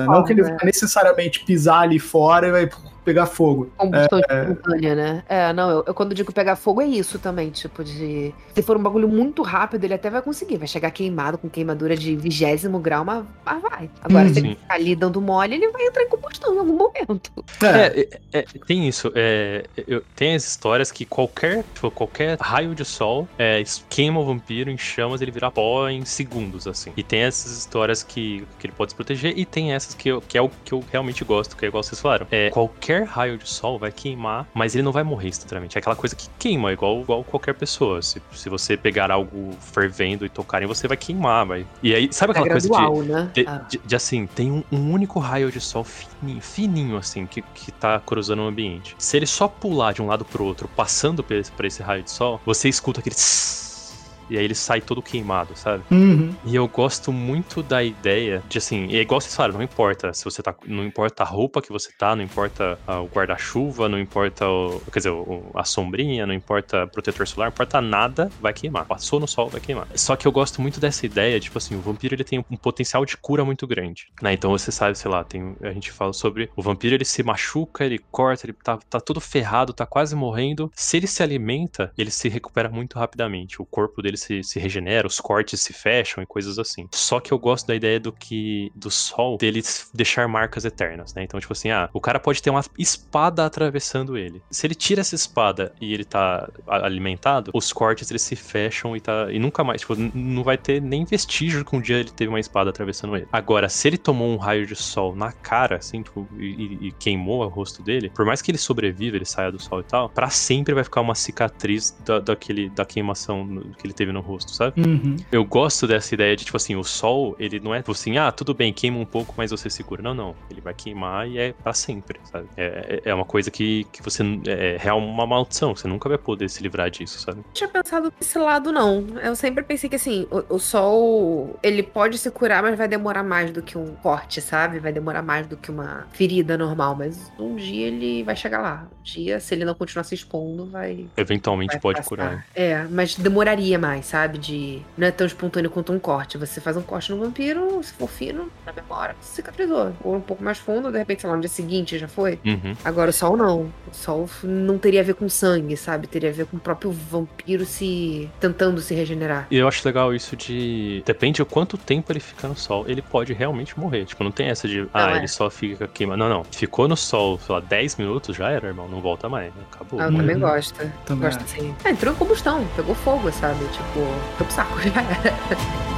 Oh, não que ele é. vai necessariamente pisar ali fora e vai pegar fogo. Combustão é, espontânea, né? É, não, eu, eu, quando digo pegar fogo é isso também, tipo de... Se for um bagulho muito rápido, ele até vai conseguir, vai chegar queimado, com queimadura de vigésimo grau, mas, mas vai. Agora, hum, se ele ficar ali dando mole, ele vai entrar em combustão em algum momento. É, é, é tem isso, é, eu, tem as histórias que qualquer, tipo, qualquer raio de sol é, queima o vampiro em chamas, ele vira pó em segundos, assim. E tem essas histórias que, que ele pode se proteger, e tem essas que, eu, que é o que eu realmente gosto, que é igual vocês falaram. É, qualquer qualquer raio de sol vai queimar, mas ele não vai morrer instantaneamente. É aquela coisa que queima, igual, igual qualquer pessoa. Se, se você pegar algo fervendo e tocar em você, vai queimar. Vai. E aí, sabe aquela é gradual, coisa de, né? de, ah. de, de, assim, tem um, um, único raio de sol fininho, fininho assim, que, que tá cruzando o ambiente. Se ele só pular de um lado pro outro, passando por esse, por esse raio de sol, você escuta aquele e aí ele sai todo queimado, sabe? Uhum. E eu gosto muito da ideia de assim, é igual vocês falaram, não importa se você tá. Não importa a roupa que você tá, não importa ah, o guarda-chuva, não importa o. Quer dizer, o- a sombrinha, não importa protetor solar, não importa nada, vai queimar. Passou no sol, vai queimar. Só que eu gosto muito dessa ideia, tipo assim, o vampiro ele tem um potencial de cura muito grande. Né? Então você sabe, sei lá, tem, a gente fala sobre o vampiro, ele se machuca, ele corta, ele tá, tá todo ferrado, tá quase morrendo. Se ele se alimenta, ele se recupera muito rapidamente. O corpo dele se, se regenera, os cortes se fecham e coisas assim. Só que eu gosto da ideia do que do sol dele deixar marcas eternas, né? Então, tipo assim, ah, o cara pode ter uma espada atravessando ele. Se ele tira essa espada e ele tá alimentado, os cortes eles se fecham e tá e nunca mais, tipo, não vai ter nem vestígio que um dia ele teve uma espada atravessando ele. Agora, se ele tomou um raio de sol na cara, assim, tipo, e, e- queimou o rosto dele, por mais que ele sobreviva, ele saia do sol e tal, pra sempre vai ficar uma cicatriz da, daquele, da queimação que ele teve no rosto, sabe? Uhum. Eu gosto dessa ideia de, tipo assim, o sol, ele não é tipo assim, ah, tudo bem, queima um pouco, mas você segura. Não, não. Ele vai queimar e é pra sempre, sabe? É, é é uma coisa que, que você. É real uma maldição, você nunca vai poder se livrar disso, sabe? Não tinha pensado desse lado, não. Eu sempre pensei que, assim, o, o sol, ele pode se curar, mas vai demorar mais do que um corte, sabe? Vai demorar mais do que uma ferida normal. Mas um dia ele vai chegar lá. Um dia, se ele não continuar se expondo, vai. Eventualmente vai pode passar. curar. É, mas demoraria mais, sabe? De. Não é tão espontâneo quanto um corte. Você faz um corte no vampiro, se for fino, na memória, cicatrizou. Ou um pouco mais fundo, de repente, sei lá, no dia seguinte já foi. Uhum. Agora o sol não. O sol não teria a ver com sangue, sabe? Teria a ver com o próprio vampiro se. tentando se regenerar. E eu acho legal isso de. Depende de quanto tempo ele fica no sol. Ele pode realmente morrer. Tipo, não tem essa de. Ah, é. ele só fica queimando. Não, não. Ficou no sol, sei lá, 10 minutos, já era, irmão. Não volta mais. Acabou. Ah, eu Uhum. também gosto. Também Gosto assim. É, entrou em combustão, pegou fogo, sabe? Tipo, foi pro saco já era.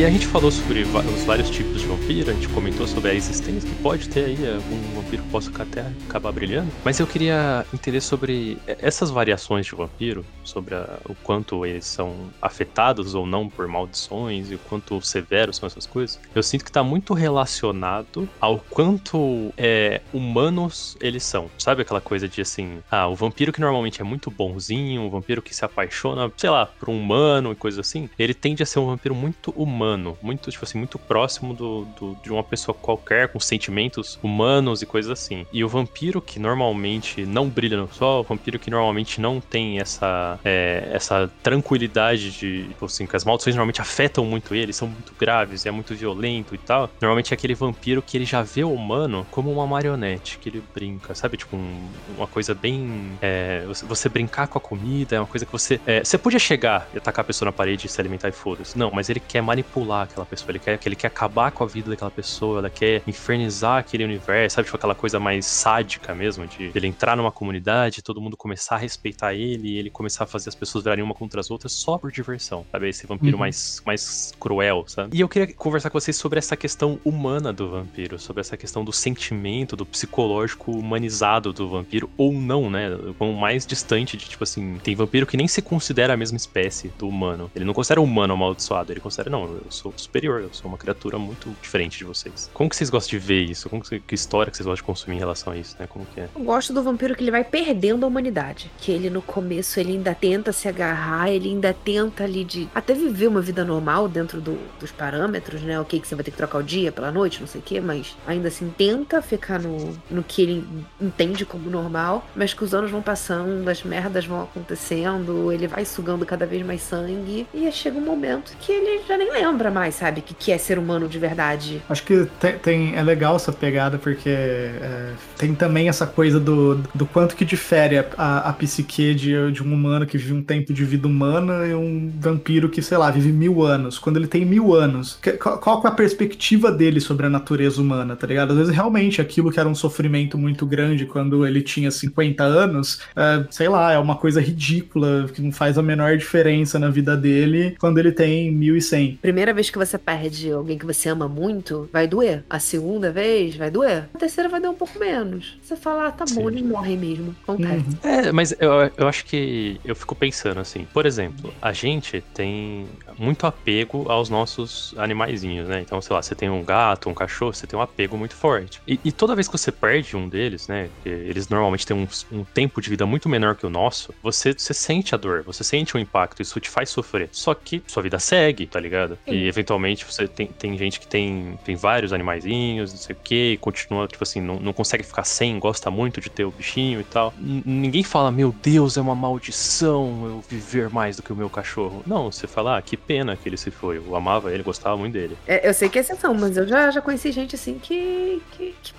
E, a gente falou sobre os vários tipos de vampiro, a gente comentou sobre a existência, que pode ter aí algum vampiro que possa até acabar brilhando. Mas eu queria entender sobre essas variações de vampiro, sobre a- o quanto eles são afetados ou não por maldições e o quanto severos são essas coisas. Eu sinto que tá muito relacionado ao quanto é, humanos eles são. Sabe aquela coisa de assim, ah, o vampiro que normalmente é muito bonzinho, o vampiro que se apaixona, sei lá, por um humano e coisa assim, ele tende a ser um vampiro muito humano, muito, tipo assim, muito próximo do, do- de uma pessoa qualquer, com sentimentos humanos e coisas assim. E o vampiro que normalmente não brilha no sol, o vampiro que normalmente não tem essa, é, essa tranquilidade de, tipo assim, que as maldições normalmente afetam muito ele, são muito graves, é muito violento e tal. Normalmente é aquele vampiro que ele já vê o humano como uma marionete, que ele brinca, sabe? Tipo, um- uma coisa bem. é, você, você brincar com a comida é uma coisa que você. é, você podia chegar e atacar a pessoa na parede e se alimentar e foda-se. Não, mas ele quer manipular aquela pessoa, ele quer, ele quer acabar com a vida daquela pessoa, ela quer infernizar aquele universo, sabe? Tipo, aquela coisa mais sádica mesmo, de ele entrar numa comunidade, todo mundo começar a respeitar ele, e ele começar a fazer as pessoas virarem uma contra as outras só por diversão, sabe? Esse vampiro Uhum. mais, mais cruel, sabe? E eu queria conversar com vocês sobre essa questão humana do vampiro, sobre essa questão do sentimento, do psicológico humanizado do vampiro, ou não, né? O mais distante de, tipo assim, tem vampiro que nem se considera a mesma espécie do humano. Ele não considera o humano amaldiçoado, ele considera, não, eu sou superior, eu sou uma criatura muito diferente de vocês. Como que vocês gostam de ver isso? Como que, que história que vocês gostam de consumir em relação a isso, né? Como que é? Eu gosto do vampiro que ele vai perdendo a humanidade. Que ele no começo ele ainda tenta se agarrar, ele ainda tenta ali de até viver uma vida normal dentro do- dos parâmetros, né? Ok, que você vai ter que trocar o dia pela noite, não sei o quê, mas ainda assim tenta ficar no, no que ele entende como normal, mas que os anos vão passando, as merdas vão acontecendo, ele vai sugando cada vez mais sangue, e chega um momento que ele já nem lembra mais, sabe? O que, que é ser humano de verdade. Acho que tem, tem- é legal essa pegada, porque é, tem também essa coisa do, do quanto que difere a, a, a psique de, de um humano que vive um tempo de vida humana e um vampiro que, sei lá, vive mil anos. Quando ele tem mil anos, que- qual, qual é a perspectiva dele sobre a natureza humana, tá ligado? Às vezes, realmente, aquilo que era um sofrimento muito grande quando ele tinha 50 anos, é, sei lá, é uma coisa ridícula, que não faz a menor diferença na vida dele quando ele tem 1100. Primeira vez que você perde alguém que você ama muito, vai doer. A segunda vez, vai doer. A terceira vai doer um pouco menos. Você fala, ah, tá bom, Sim. ele morre mesmo. Acontece. Uhum. É, mas eu, eu acho que eu fico pensando assim, por exemplo, a gente tem muito apego aos nossos animaizinhos, né? Então, sei lá, você tem um gato, um cachorro, você tem um apego muito forte. E, e toda vez que você perde um deles, né? Eles normalmente têm um, um tempo de vida muito menor que o nosso, você, você sente a dor, você sente o impacto, isso te faz sofrer. Só que sua vida segue, tá ligado? E eventualmente você tem, tem gente que tem, tem vários animaizinhos, não sei o que, continua, tipo assim, não, não consegue ficar sem, gosta muito de ter o bichinho e tal. N- ninguém fala, meu Deus, é uma maldição eu viver mais do que o meu cachorro. Não, você fala, ah, que pena que ele se foi. Eu amava ele, gostava muito dele. É, eu sei que é exceção, mas eu já, já conheci gente assim que, que, que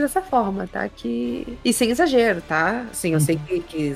dessa forma, tá? Que... E sem exagero, tá? Assim, eu sei que, que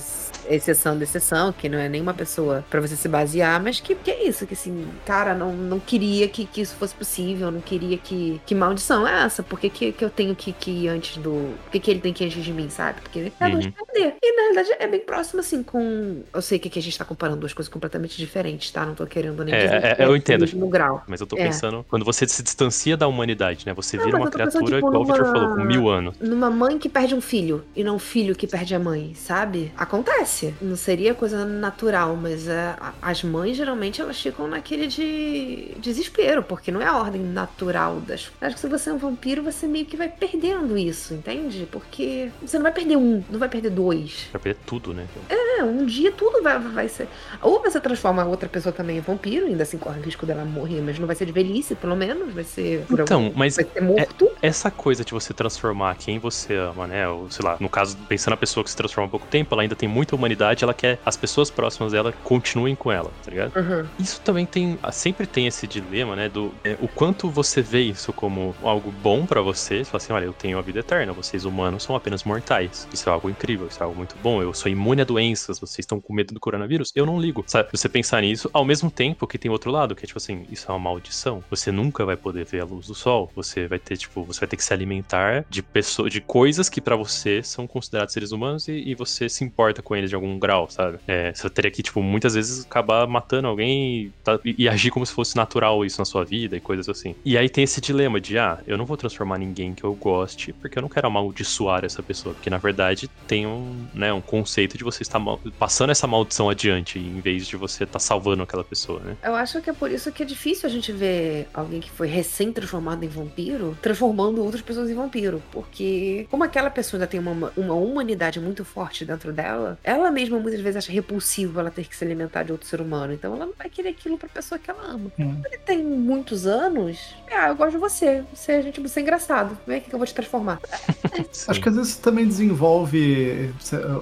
exceção da exceção, que não é nenhuma pessoa pra você se basear, mas que, que é isso, que assim, cara, não, não queria que, que isso fosse possível, não queria que. Que maldição é essa? Por que, que, que eu tenho que, que ir antes do. Por que, que ele tem que ir antes de mim, sabe? Porque é Uhum. perder. E na verdade é bem próximo, assim, com. Eu sei que aqui a gente tá comparando duas coisas completamente diferentes, tá? Não tô querendo nem É, dizer é, que eu entendo. no grau. Mas eu tô É. pensando, quando você se distancia da humanidade, né? Você Não, vira uma tô pensando, criatura, tipo, igual o Victor numa- falou, com mil anos. numa mãe que perde um filho e não um filho que perde a mãe, sabe? Acontece. Não seria coisa natural, mas é, as mães geralmente elas ficam naquele de desespero, porque não é a ordem natural das. Acho que se você é um vampiro, você meio que vai perdendo isso, entende? Porque você não vai perder um, não vai perder dois. Pra perder tudo, né? É, um dia tudo vai, vai ser. Ou você transforma a outra pessoa também em vampiro, ainda assim corre o risco dela morrer, mas não vai ser de velhice, pelo menos, vai ser. por algum- Então, mas vai ser morto. essa coisa de você transformar quem você ama, né? Ou, sei lá, no caso, pensando na pessoa que se transforma há pouco tempo, ela ainda tem muita humanidade, ela quer as pessoas próximas dela continuem com ela, tá ligado? Uhum. Isso também tem, sempre tem esse dilema, né, do é, o quanto você vê isso como algo bom pra você, você fala assim, olha, eu tenho a vida eterna, vocês humanos são apenas mortais. Isso é algo incrível, isso é algo muito bom. Eu sou imune a doenças, vocês estão com medo do coronavírus, eu não ligo. Sabe, você pensar nisso, ao mesmo tempo que tem outro lado, que é tipo assim, isso é uma maldição. Você nunca vai poder ver a luz do sol. Você vai ter, tipo, você vai ter que se alimentar de pessoas, de coisas que pra você são considerados seres humanos e, e você se importa com eles de algum grau, sabe? É, você teria que, tipo, muitas vezes acabar matando alguém e, tá- e- e agir como se fosse natural isso na sua vida e coisas assim. E aí tem esse dilema de, ah, eu não vou transformar ninguém que eu goste, porque eu não quero amaldiçoar essa pessoa. Porque na verdade tem um, né, um conceito de você estar passando essa maldição adiante, em vez de você estar salvando aquela pessoa, né? Eu acho que é por isso que é difícil a gente ver alguém que foi recém-transformado em vampiro transformando outras pessoas em vampiro. Porque, como aquela pessoa ainda tem uma, uma humanidade muito forte dentro dela, ela mesma muitas vezes acha repulsivo ela ter que se alimentar de outro ser humano. Então ela não vai querer aquilo pra pessoa que ela ama. Hum. Ele tem muitos anos. Ah, eu gosto de você. Você é gente, você é engraçado. Vem aqui que eu vou te transformar. Acho que às vezes também desenvolve.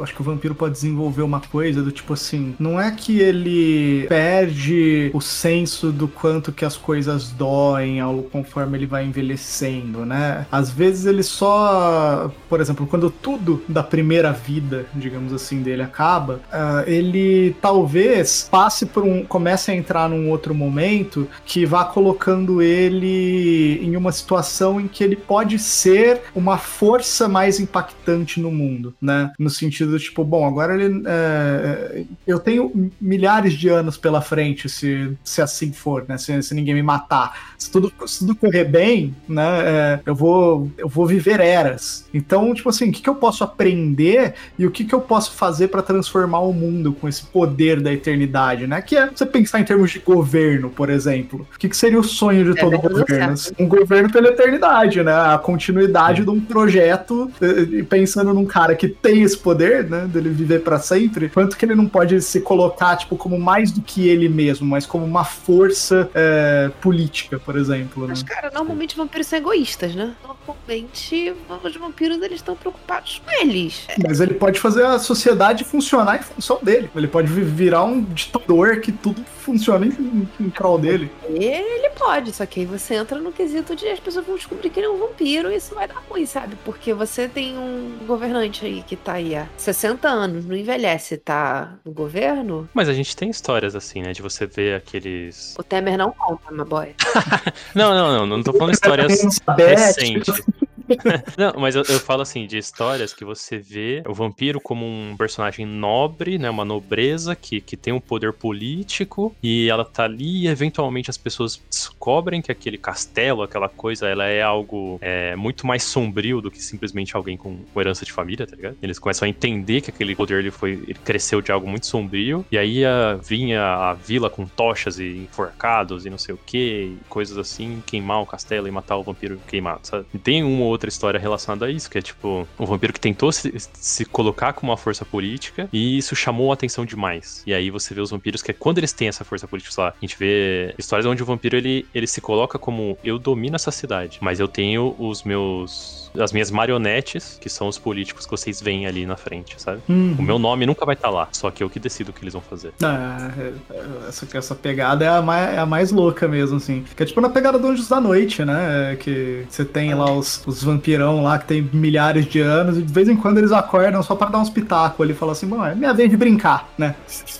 Acho que o vampiro pode desenvolver uma coisa do tipo assim: não é que ele perde o senso do quanto que as coisas doem ao, conforme ele vai envelhecendo, né? Às vezes ele só. Por exemplo, quando tudo da primeira vida, digamos assim, dele acaba, ah, ele talvez passe por um. comece a entrar num outro momento que vá colocando ele em uma situação em que ele pode ser uma força mais impactante no mundo, né? No sentido tipo, bom, agora ele. é, eu tenho milhares de anos pela frente, se, se assim for, né? Se, se ninguém me matar. Se tudo, se tudo correr bem, né? é, eu, vou, eu vou viver eras. Então, tipo assim, o que, que eu posso aprender e o que, que eu posso fazer para transformar o mundo com esse poder da eternidade, né? Que é você pensar em termos de governo, por exemplo. O que, que seria o sonho de É, todo governo? certo. Um governo pela eternidade, né? A continuidade de um projeto, eh, pensando num cara que tem esse poder, né? Dele viver pra sempre, quanto que ele não pode se colocar, tipo, como mais do que ele mesmo, mas como uma força eh, política, por exemplo, né? Mas, cara, normalmente vampiros são egoístas, né? Normalmente os vampiros eles estão preocupados com eles. Mas ele pode fazer a sociedade funcionar em função dele. Ele pode vi- virar um ditador que tudo funciona em, em prol dele. Ele pode, só que aí você entra no quesito de as pessoas vão descobrir que ele é um vampiro e isso vai dar ruim, sabe? Porque você tem um governante aí que tá aí há 60 anos, não envelhece, tá no governo. Mas a gente tem histórias assim, né? De você ver aqueles. O Temer não conta, my boy. Não, não, não, não tô falando histórias Elizabeth, recentes. Não, mas eu, eu falo assim, de histórias que você vê o vampiro como um personagem nobre, né? Uma nobreza que, que tem um poder político e ela tá ali e eventualmente as pessoas descobrem que aquele castelo, aquela coisa, ela é algo é, muito mais sombrio do que simplesmente alguém com, com herança de família, tá ligado? Eles começam a entender que aquele poder ele foi, ele cresceu de algo muito sombrio e aí a, vinha a vila com tochas e enforcados e não sei o que, coisas assim, queimar o castelo e matar o vampiro queimado, sabe? Tem uma outra história relacionada a isso, que é tipo, o vampiro que tentou se, se colocar como uma força política e isso chamou a atenção demais. E aí você vê os vampiros que é quando eles têm essa força política, sei lá, a gente vê histórias onde o vampiro ele, ele se coloca como eu domino essa cidade, mas eu tenho os meus as minhas marionetes, que são os políticos que vocês veem ali na frente, sabe? Hum. O meu nome nunca vai estar lá, só que eu que decido o que eles vão fazer. Ah, é, essa, essa pegada é a, mais, é a mais louca mesmo, assim. Que é tipo na pegada do Anjos da Noite, né? Que você tem lá os, os vampirão lá que tem milhares de anos e de vez em quando eles acordam só para dar uns pitacos ali e falam assim, bom, é minha vez de brincar, né?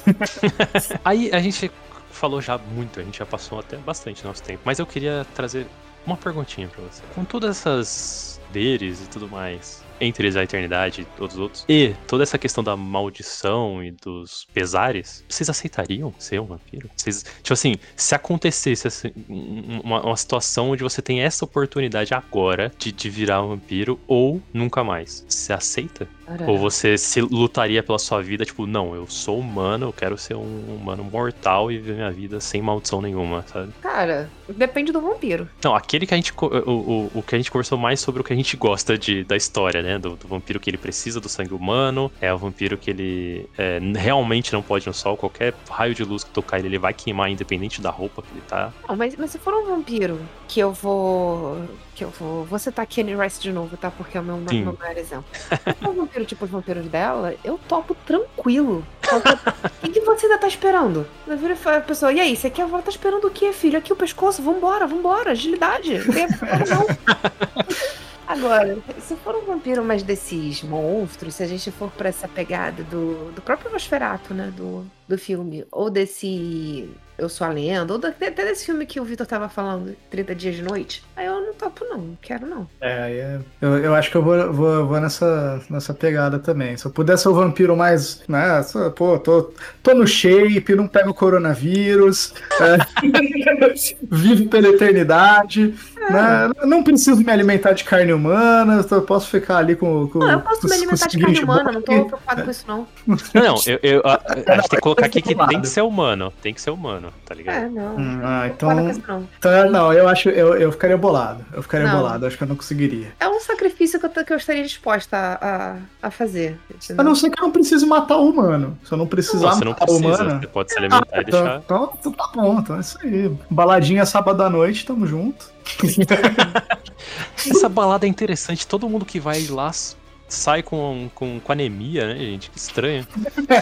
Aí a gente falou já muito, a gente já passou até bastante nosso tempo, mas eu queria trazer uma perguntinha para você. Com todas essas poderes e tudo mais, entre eles a eternidade e todos os outros, e toda essa questão da maldição e dos pesares, vocês aceitariam ser um vampiro? Vocês, tipo assim, se acontecesse assim, uma, uma, situação onde você tem essa oportunidade agora de, de virar um vampiro ou nunca mais, você aceita? Caramba. Ou você se lutaria pela sua vida, tipo, não, eu sou humano, eu quero ser um humano mortal e viver minha vida sem maldição nenhuma, sabe? Cara, depende do vampiro. Não, aquele que a gente. O, o, o que a gente conversou mais sobre o que a gente gosta de, da história, né? Do, do vampiro que ele precisa do sangue humano, é o vampiro que ele é, realmente não pode no sol, qualquer raio de luz que tocar ele, ele vai queimar, independente da roupa que ele tá. Não, mas, mas se for um vampiro que eu vou que eu vou. Vou citar Kenny Rice de novo, tá? Porque é o meu, meu maior exemplo. Se um vampiro tipo os vampiros dela, eu topo tranquilo. O que, você ainda tá esperando? A pessoa, e aí, você quer tá esperando o quê, filho? Aqui o pescoço, vambora, vambora, agilidade. Não. Agora, se for um vampiro mais desses monstros, se a gente for pra essa pegada do, do próprio Nosferatu, né? Do, do filme, ou desse Eu Sou a Lenda, ou até desse filme que o Vitor tava falando, 30 Dias de Noite, aí eu não topo, não, não quero não. É, é eu, eu acho que eu vou, vou, vou nessa, nessa pegada também. Se eu puder ser o vampiro mais, né, pô, tô, tô no shape, não pego coronavírus, é, vivo pela eternidade, é. né, não preciso me alimentar de carne humana, eu posso ficar ali com. com não, eu posso com, me alimentar de carne humana, não tô preocupado com isso, não. Não, eu, eu a, a gente tem que colocar aqui que tem que ser humano. Tem que ser humano, tá ligado? É, não. Hum, ah, então. Não. então. Não, eu acho. Eu, eu ficaria bolado. Eu ficaria não. bolado. Acho que eu não conseguiria. É um sacrifício que eu, que eu estaria disposta a, a, a fazer. Entendeu? A não ser que eu não precise matar o humano. Se eu não precisar não, você não precisa, o humano. Você pode se alimentar ah, e deixar. Então, então tá bom, então é isso aí. Baladinha sábado à noite, tamo junto. Essa balada é interessante. Todo mundo que vai lá sai com, com, com anemia, né, gente? Que estranho.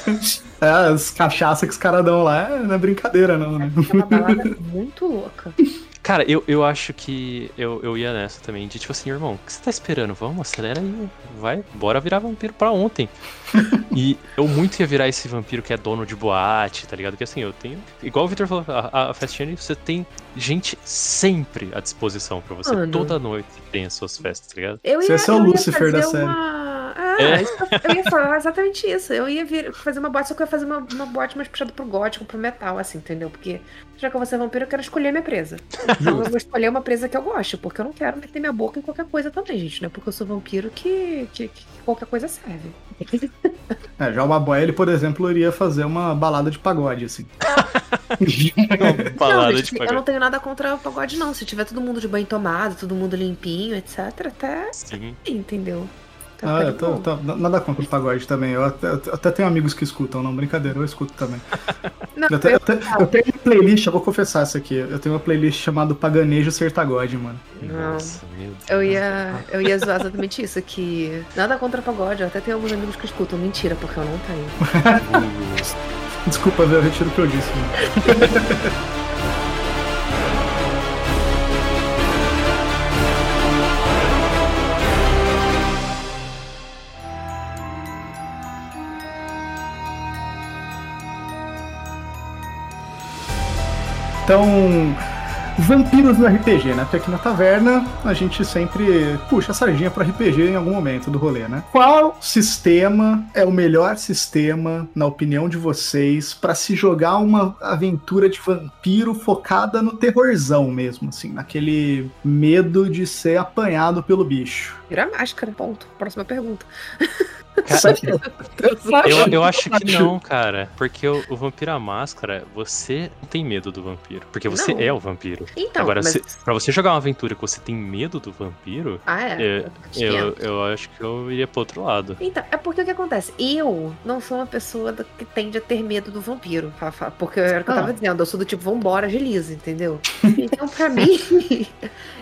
é, as cachaças que os caras dão lá não é brincadeira, não, né? É uma balada muito louca. Cara, eu, eu acho que eu, eu ia nessa também. De tipo assim, irmão, o que você tá esperando? Vamos, acelera aí. Vai, bora virar vampiro pra ontem. e eu muito ia virar esse vampiro que é dono de boate, tá ligado? Que assim, eu tenho. Igual o Victor falou, a, a festinha você tem gente sempre à disposição pra você. Mano. Toda noite tem as suas festas, tá ligado? Eu ia, você é o Lucifer da série. Ah, é. eu ia falar exatamente isso. Eu ia vir, fazer uma boate, só que eu ia fazer uma, uma mais puxada pro gótico, pro metal, assim, entendeu? Porque já que eu vou ser vampiro, eu quero escolher minha presa. Então eu vou escolher uma presa que eu gosto, porque eu não quero meter minha boca em qualquer coisa também, gente. Não é porque eu sou vampiro que, que, que qualquer coisa serve. É, já o Maboy, ele, por exemplo, iria fazer uma balada de pagode, assim. balada não, de pagode. Eu não tenho nada contra o pagode, não. Se tiver todo mundo de banho tomado, todo mundo limpinho, etc, até. Sim. Entendeu? Tá ah, eu tô, tô, nada contra o pagode também. Eu até, eu até, tenho amigos que escutam, não, brincadeira, eu escuto também. Não, eu, eu, eu, tenho uma playlist, eu vou confessar isso aqui. Eu tenho uma playlist chamada Paganejo Sertagode, mano. Não. Nossa, eu ia, eu ia zoar exatamente isso, que nada contra o pagode, eu até tenho alguns amigos que escutam. Mentira, porque eu não tenho. Desculpa, eu retiro o que eu disse. Então, vampiros no RPG, né? Porque aqui na taverna a gente sempre puxa a sardinha pro RPG em algum momento do rolê, né? Qual sistema é o melhor sistema, na opinião de vocês, pra se jogar uma aventura de vampiro focada no terrorzão mesmo, assim, naquele medo de ser apanhado pelo bicho? Vira máscara, ponto. Próxima pergunta. Cara, eu, eu acho que não, cara. Porque o, o Vampiro à Máscara, você não tem medo do vampiro. Porque você Não. é o vampiro. Então, Agora, mas... se, pra você jogar uma aventura que você tem medo do vampiro, Ah, é? é, eu, é. eu acho que eu iria pro outro lado. Então, é porque o que acontece? Eu não sou uma pessoa que tende a ter medo do vampiro. fa- fa- Porque era o que eu Ah. tava dizendo, eu sou do tipo, vambora, agiliza, entendeu? Então, pra mim,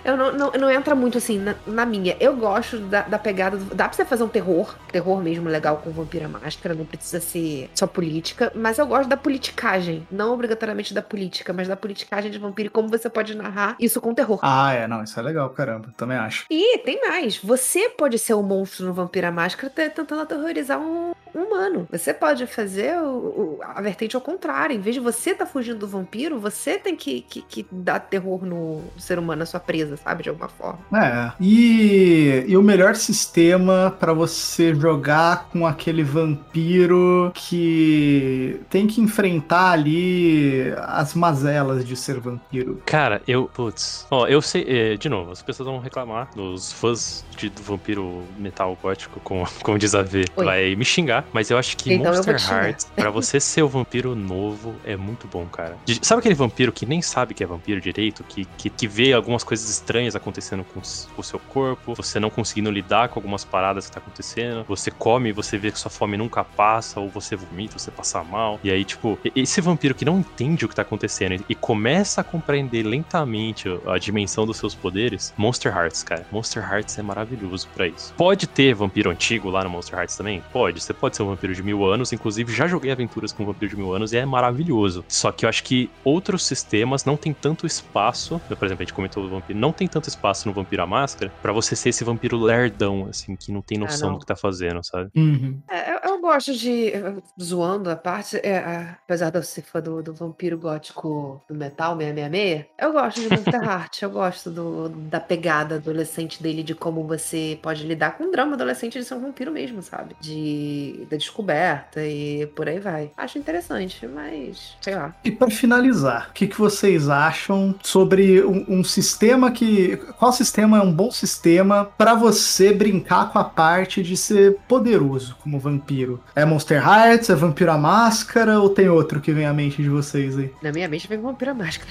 eu não, não, não entra muito assim na, na minha. Eu gosto da, da pegada. do- dá pra você fazer um terror, terror mesmo legal com vampiro à máscara, não precisa ser só política, mas eu gosto da politicagem. Não obrigatoriamente da política, mas da politicagem de vampiro e como você pode narrar isso com terror. Ah, é, não, isso é legal, caramba, também acho. E tem mais. Você pode ser o monstro no Vampiro à Máscara te- tentando aterrorizar um, um humano. Você pode fazer o- o- a vertente ao contrário. Em vez de você estar fugindo do vampiro, você tem que, que, que dar terror no ser humano, na sua presa, sabe? De alguma forma. É. E, e o melhor sistema pra você jogar com aquele vampiro que tem que enfrentar ali as mazelas de ser vampiro. Cara, eu. Putz. Ó, eu sei. é, de novo, as pessoas vão reclamar. Os fãs de, do vampiro metal gótico, como, como diz a vai me xingar. Mas eu acho que Então Monster. Hearts, pra você ser o vampiro novo, é muito bom, cara. Sabe aquele vampiro que nem sabe que é vampiro direito? Que, que, que vê algumas coisas estranhas acontecendo com, o seu corpo, você não conseguindo lidar com algumas paradas que tá acontecendo. Você come e você vê que sua fome nunca passa, ou você vomita, você passa mal. E aí, tipo, esse vampiro que não entende o que tá acontecendo e- e começa a compreender lentamente a dimensão dos seus poderes, Monster Hearts, cara. Monster Hearts é maravilhoso pra isso. Pode ter vampiro antigo lá no Monster Hearts também? Pode. Você pode ser um vampiro de mil anos. Inclusive, já joguei aventuras com um vampiro de mil anos e é maravilhoso. Só que eu acho que outros sistemas não tem tanto espaço. Por exemplo, a gente comentou do vampiro. Não tem tanto espaço no Vampiro à Máscara pra você ser esse vampiro lerdão, assim, que não tem noção não. do que tá fazendo, sabe? Uhum. É, eu, eu gosto de. eu- Zoando a parte, é, apesar de eu ser fã do, do vampiro gótico do metal 666, eu gosto de Monster Heart. Eu gosto do, da pegada adolescente dele, de como você pode lidar com o drama adolescente de ser um vampiro mesmo, sabe? De, da descoberta e por aí vai. Acho interessante, mas sei lá. E pra finalizar, o que, que vocês acham sobre um, um sistema que. Qual sistema é um bom sistema pra você brincar com a parte de ser poderoso como vampiro? É Monster Hearts? É Vampiro à Máscara? Ou tem outro que vem à mente de vocês aí? Na minha mente vem vampiro à máscara.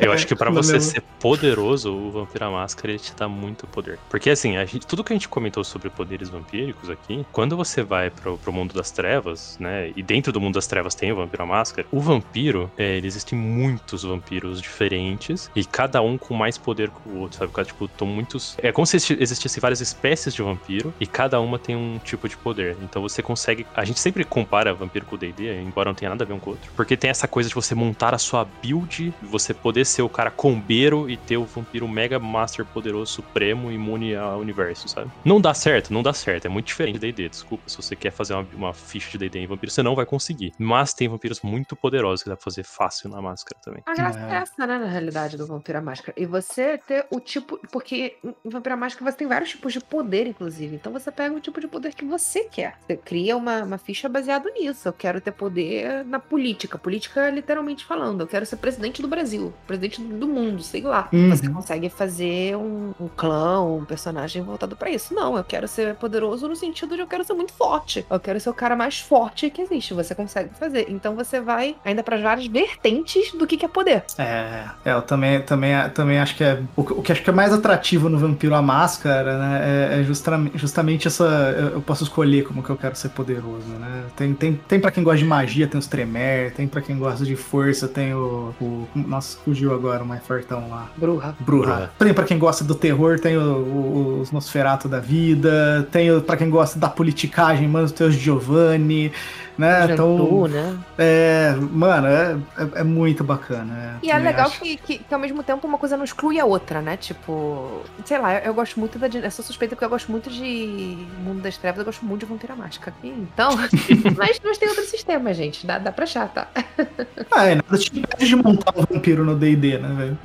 É, eu acho que pra Não você ser poderoso, o Vampiro à Máscara ele te dá muito poder. Porque assim, a gente- tudo que a gente comentou sobre poderes vampíricos aqui, quando você vai pro, pro mundo das trevas, né? E dentro do mundo das trevas tem o Vampiro à Máscara, o vampiro, é, ele- existem muitos vampiros diferentes e cada um com mais poder que o outro, sabe? Cada, Tipo, estão muitos. É como se existi- existisse várias espécies de vampiro e cada uma tem um tipo de poder. Então você consegue. A gente sempre compara vampiro com o DD, embora não tenha nada a ver um com o outro. Porque tem essa coisa de você montar a sua build, você poder ser o cara combeiro e ter o vampiro mega master poderoso supremo imune ao universo, sabe? Não dá certo, não dá certo. É muito diferente do DD. Desculpa, se você quer fazer uma, uma ficha de DD em vampiro, você não vai conseguir. Mas tem vampiros muito poderosos que dá pra fazer fácil na máscara também. A graça É. é essa, né, na realidade, do Vampiro à Máscara. E você ter o tipo. Porque em Vampiro à Máscara você tem vários tipos de poder, inclusive. Então você pega o tipo de poder que você quer. Você cria uma, uma ficha baseada nisso. Eu quero ter poder na política. Política, literalmente falando. Eu quero ser presidente do Brasil. Presidente do mundo, sei lá. Uhum. Você consegue fazer um, um clã, um personagem voltado pra isso. Não, eu quero ser poderoso no sentido de eu quero ser muito forte. Eu quero ser o cara mais forte que existe. Você consegue fazer. Então você vai ainda para várias vertentes do que, que é poder. É, é, eu também, também, também acho que é. O, que- o que acho que é mais atrativo no Vampiro à Máscara, né? É, é justra- justamente essa. Eu eu posso escolher como que eu quero ser poderoso, né? Tem, tem, tem pra quem gosta de magia, tem os Tremer, tem pra quem gosta de força, tem o. o nossa, fugiu agora o mais fortão lá. Bruja. Bruja. Bruja. Tem pra quem gosta do terror, tem o- o- os Nosferatu da vida, tem o, pra quem gosta da politicagem, mano, tem os Giovanni, né? Então, Jantu, né? é, mano, é, é, é muito bacana. E é legal que, que, que ao mesmo tempo uma coisa não exclui a outra, né? Tipo, sei lá, eu, eu gosto muito da. Eu sou suspeita porque eu gosto muito de Mundo das Trevas, eu gosto muito de Vampira Máscara. Então, mas, mas tem outro sistema, gente. Dá, dá pra achar, tá? Ah, é, nada te impede de montar um vampiro no D&D, né, velho?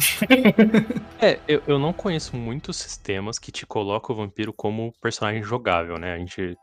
É, eu, eu não conheço muitos sistemas que te colocam o vampiro como personagem jogável, né? A gente.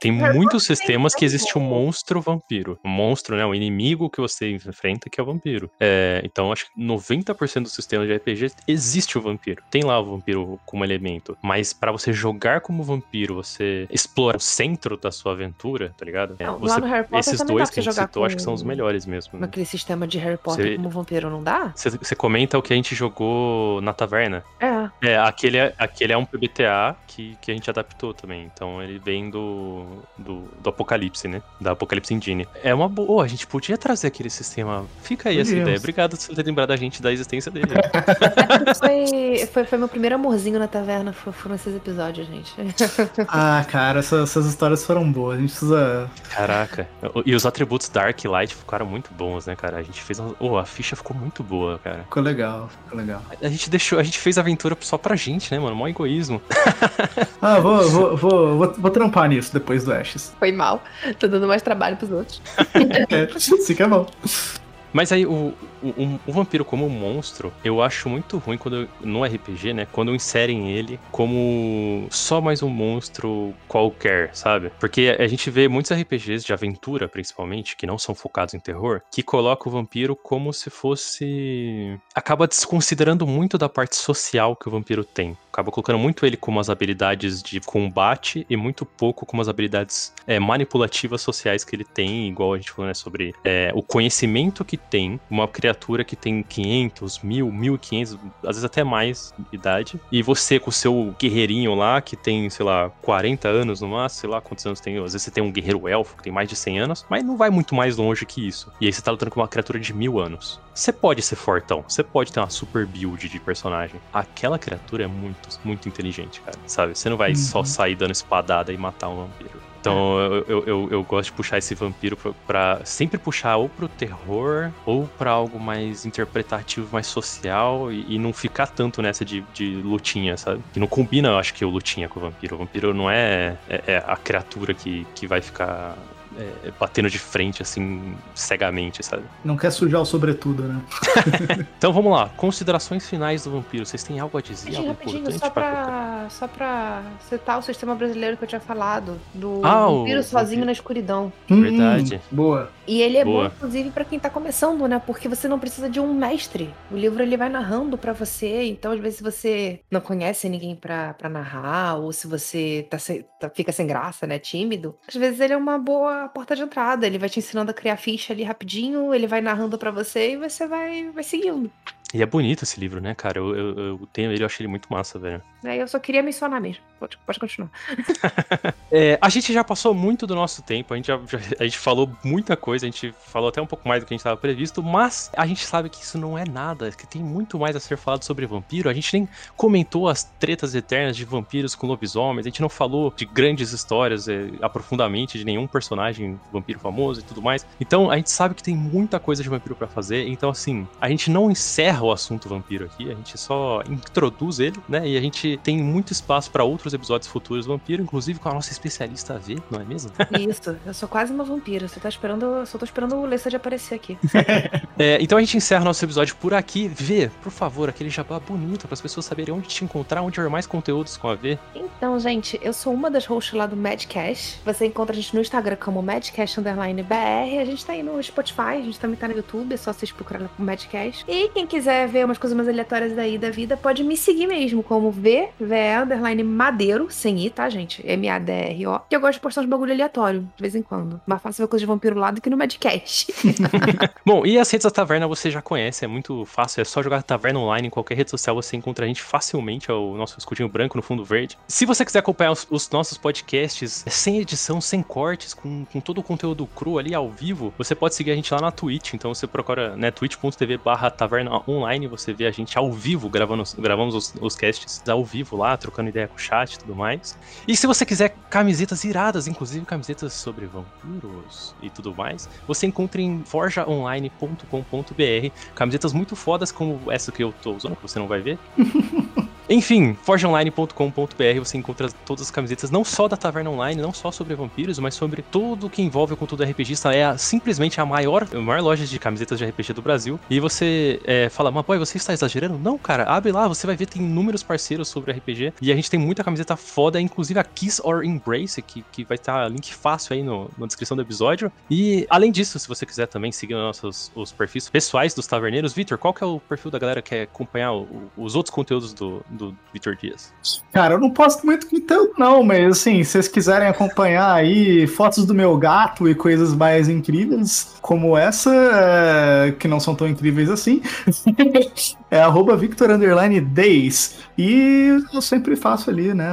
tem muitos sistemas que tem, existe um né? Monstro vampiro. Um monstro, né? O inimigo que você enfrenta que é o vampiro. É, então, acho que 90% dos sistemas de RPG existe o vampiro. Tem lá o vampiro como elemento. Mas pra você jogar como vampiro, você explora o centro da sua aventura, tá ligado? É, você- lá no Harry Potter esses dois que a gente citou, acho que são os com- melhores mesmo. né? Naquele sistema de Harry Potter Você- como vampiro, não dá? Você, você comenta o que a gente jogou na taverna. É. É, aquele é, aquele é um PBTA que, que a gente adaptou também. Então ele vem do, do, do Apocalipse, né? Da Apocalipse Engine. É uma boa, a gente podia trazer aquele sistema. Fica aí essa Podíamos. ideia. Obrigado por ter lembrado a gente da existência dele. Foi, foi, foi meu primeiro amorzinho na taverna, foi- foram esses episódios, gente. Ah, cara, essas, essas histórias foram boas. A gente precisa. Caraca. E os atributos Dark e Light ficaram muito bons, né, cara? A gente fez. Uma... Oh, a ficha ficou muito boa, cara. Ficou legal, ficou legal. A gente deixou. A gente fez a aventura só pra gente, né, mano? Mó egoísmo. Ah, vou, vou, vou, vou, vou trampar nisso depois do Ashes. Foi mal. Tô dando mais trabalho pros outros. É, sim que é bom. Mas aí, o, o, o- vampiro como monstro, eu acho muito ruim quando no RPG, né? Quando inserem ele como só mais um monstro qualquer, sabe? Porque a gente vê muitos RPGs de aventura, principalmente, que não são focados em terror, que colocam o vampiro como se fosse. Acaba desconsiderando muito da parte social que o vampiro tem. Acaba colocando muito ele como as habilidades de combate e muito pouco como as habilidades é, manipulativas sociais que ele tem, igual a gente falou, né, sobre é, o conhecimento que tem uma criatura que tem 500, 1000, 1500, às vezes até mais de idade, e você com o seu guerreirinho lá, que tem, sei lá, 40 anos no máximo, sei lá quantos anos tem, às vezes você tem um guerreiro elfo que tem mais de 100 anos, mas não vai muito mais longe que isso. E aí você tá lutando com uma criatura de mil anos. Você pode ser fortão, você pode ter uma super build de personagem. Aquela criatura é muito, muito inteligente, cara, sabe? Você não vai só Uhum. sair dando espadada e matar um vampiro. Então eu, eu, eu, gosto de puxar esse vampiro pra sempre puxar ou pro terror ou pra algo mais interpretativo, mais social e, e não ficar tanto nessa de, de lutinha, sabe? Que não combina, eu acho que o lutinha com o vampiro. O vampiro não é, é, é a criatura que, que vai ficar é, batendo de frente assim cegamente, sabe? Não quer sujar o sobretudo, né? Então vamos lá, considerações finais do vampiro. Vocês têm algo a dizer? Rapidinho, Algo importante só pra pra, só pra citar o sistema brasileiro que eu tinha falado, do Ah, o vampiro sozinho vampiro. na escuridão. Verdade. Hum, boa. E ele é Boa. bom, inclusive, pra quem tá começando, né? Porque você não precisa de um mestre. O livro ele vai narrando pra você. Então, às vezes, se você não conhece ninguém pra, pra narrar, ou se você tá tá- fica sem graça, né? Tímido, às vezes ele é uma boa porta de entrada. Ele vai te ensinando a criar ficha ali rapidinho, ele vai narrando pra você e você vai, vai seguindo. E é bonito esse livro, né, cara? Eu, eu, eu tenho ele, eu achei ele muito massa, velho. Aí eu só queria mencionar mesmo. Pode, pode continuar. É, a gente já passou muito do nosso tempo, a gente, já, já- a gente falou muita coisa, a gente falou até um pouco mais do que a gente estava previsto, mas a gente sabe que isso não é nada, que tem muito mais a ser falado sobre vampiro. A gente nem comentou as tretas eternas de vampiros com lobisomens, a gente não falou de grandes histórias é, aprofundamente de nenhum personagem vampiro famoso e tudo mais. Então a gente sabe que tem muita coisa de vampiro pra fazer, então assim, a gente não encerra o assunto vampiro aqui, a gente só introduz ele, né? E a gente tem muito espaço pra outros episódios futuros do vampiro, inclusive com a nossa especialista V, não é mesmo? Isso, eu sou quase uma vampira. Você tá esperando. Eu só tô esperando o Lessa de aparecer aqui. É, então a gente encerra nosso episódio por aqui. Vê, por favor, aquele jabá bonito para as pessoas saberem onde te encontrar, onde ver mais conteúdos com a V. Então, gente, eu sou uma das hosts lá do Madcast. Você encontra a gente no Instagram como Madcast Underline BR. A gente tá aí no Spotify, a gente também tá no YouTube, é só vocês procurarem por Madcast. E quem quiser ver umas coisas mais aleatórias daí da vida, pode me seguir mesmo, como V, VE Underline Madeiro, sem I, tá, gente? M-A-D-R-O. Que eu gosto de postar uns bagulho aleatório, de vez em quando. Mais fácil ver coisa de vampiro lá do que no Madcast. Bom, e as redes da Taverna você já conhece, é muito fácil, é só jogar Taverna Online em qualquer rede social, você encontra a gente facilmente, é o nosso escudinho branco no fundo verde. Se você quiser acompanhar os, os nossos podcasts é sem edição, sem cortes, com, com todo o conteúdo cru ali ao vivo, você pode seguir a gente lá na Twitch, então você procura né, twitch.tv barra Taverna Online, você vê a gente ao vivo, gravando, gravamos os, os casts ao vivo lá, trocando ideia com o chat e tudo mais. E se você quiser camisetas iradas, inclusive camisetas sobre vampiros e tudo mais, você encontra em forjaonline.com.br camisetas muito fodas como essa que eu tô usando, que você não vai ver. Enfim, forgeonline.com.br você encontra todas as camisetas, não só da Taverna Online, não só sobre vampiros, mas sobre tudo que envolve o conteúdo RPGista. É a, simplesmente a maior, a maior loja de camisetas de RPG do Brasil. E você é, fala, mas boy, você está exagerando? Não, cara, abre lá, você vai ver, tem inúmeros parceiros sobre RPG. E a gente tem muita camiseta foda, inclusive a Kiss or Embrace, que, que vai estar link fácil aí no, na descrição do episódio. E além disso, se você quiser também seguir nossos os perfis pessoais dos taverneiros, Vitor, qual que é o perfil da galera que quer acompanhar o, os outros conteúdos do, do Vitor Dias? Cara, eu não posto muito conteúdo, não, mas assim, se vocês quiserem acompanhar aí fotos do meu gato e coisas mais incríveis, como essa, é, que não são tão incríveis assim, é arroba Victor Days. E eu sempre faço ali, né?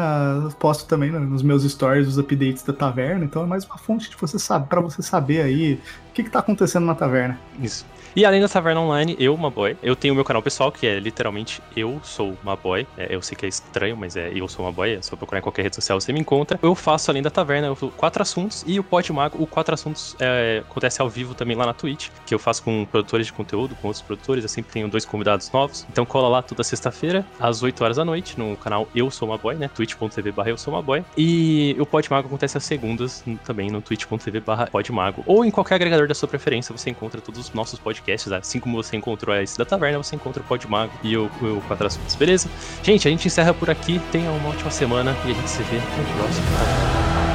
Posto também nos meus stories os updates da taverna, então é mais uma fonte de você saber, para você saber aí o que, que tá acontecendo na taverna. Isso. E além da Taverna Online, eu, uma boy, eu tenho o meu canal pessoal, que é literalmente Eu Sou Uma Boy. É, eu sei que é estranho, mas é Eu Sou Uma Boy, é só procurar em qualquer rede social você me encontra. Eu faço, além da Taverna, eu quatro assuntos e o Pod Mago, o quatro assuntos é, acontece ao vivo também lá na Twitch, que eu faço com produtores de conteúdo, com outros produtores, eu sempre tenho dois convidados novos. Então cola lá toda sexta-feira, às 8 horas da noite, no canal Eu Sou Uma Boy, né? twitch.tv barra Eu Sou Uma Boy. E o Pod Mago acontece às segundas, também no twitch.tv barra Pod Mago. Ou em qualquer agregador da sua preferência, você encontra todos os nossos podcasts, assim como você encontrou esse da taverna, você encontra o Podmago e o, o Quatro Assuntos, beleza? Gente, a gente encerra por aqui. Tenha uma ótima semana e a gente se vê no próximo.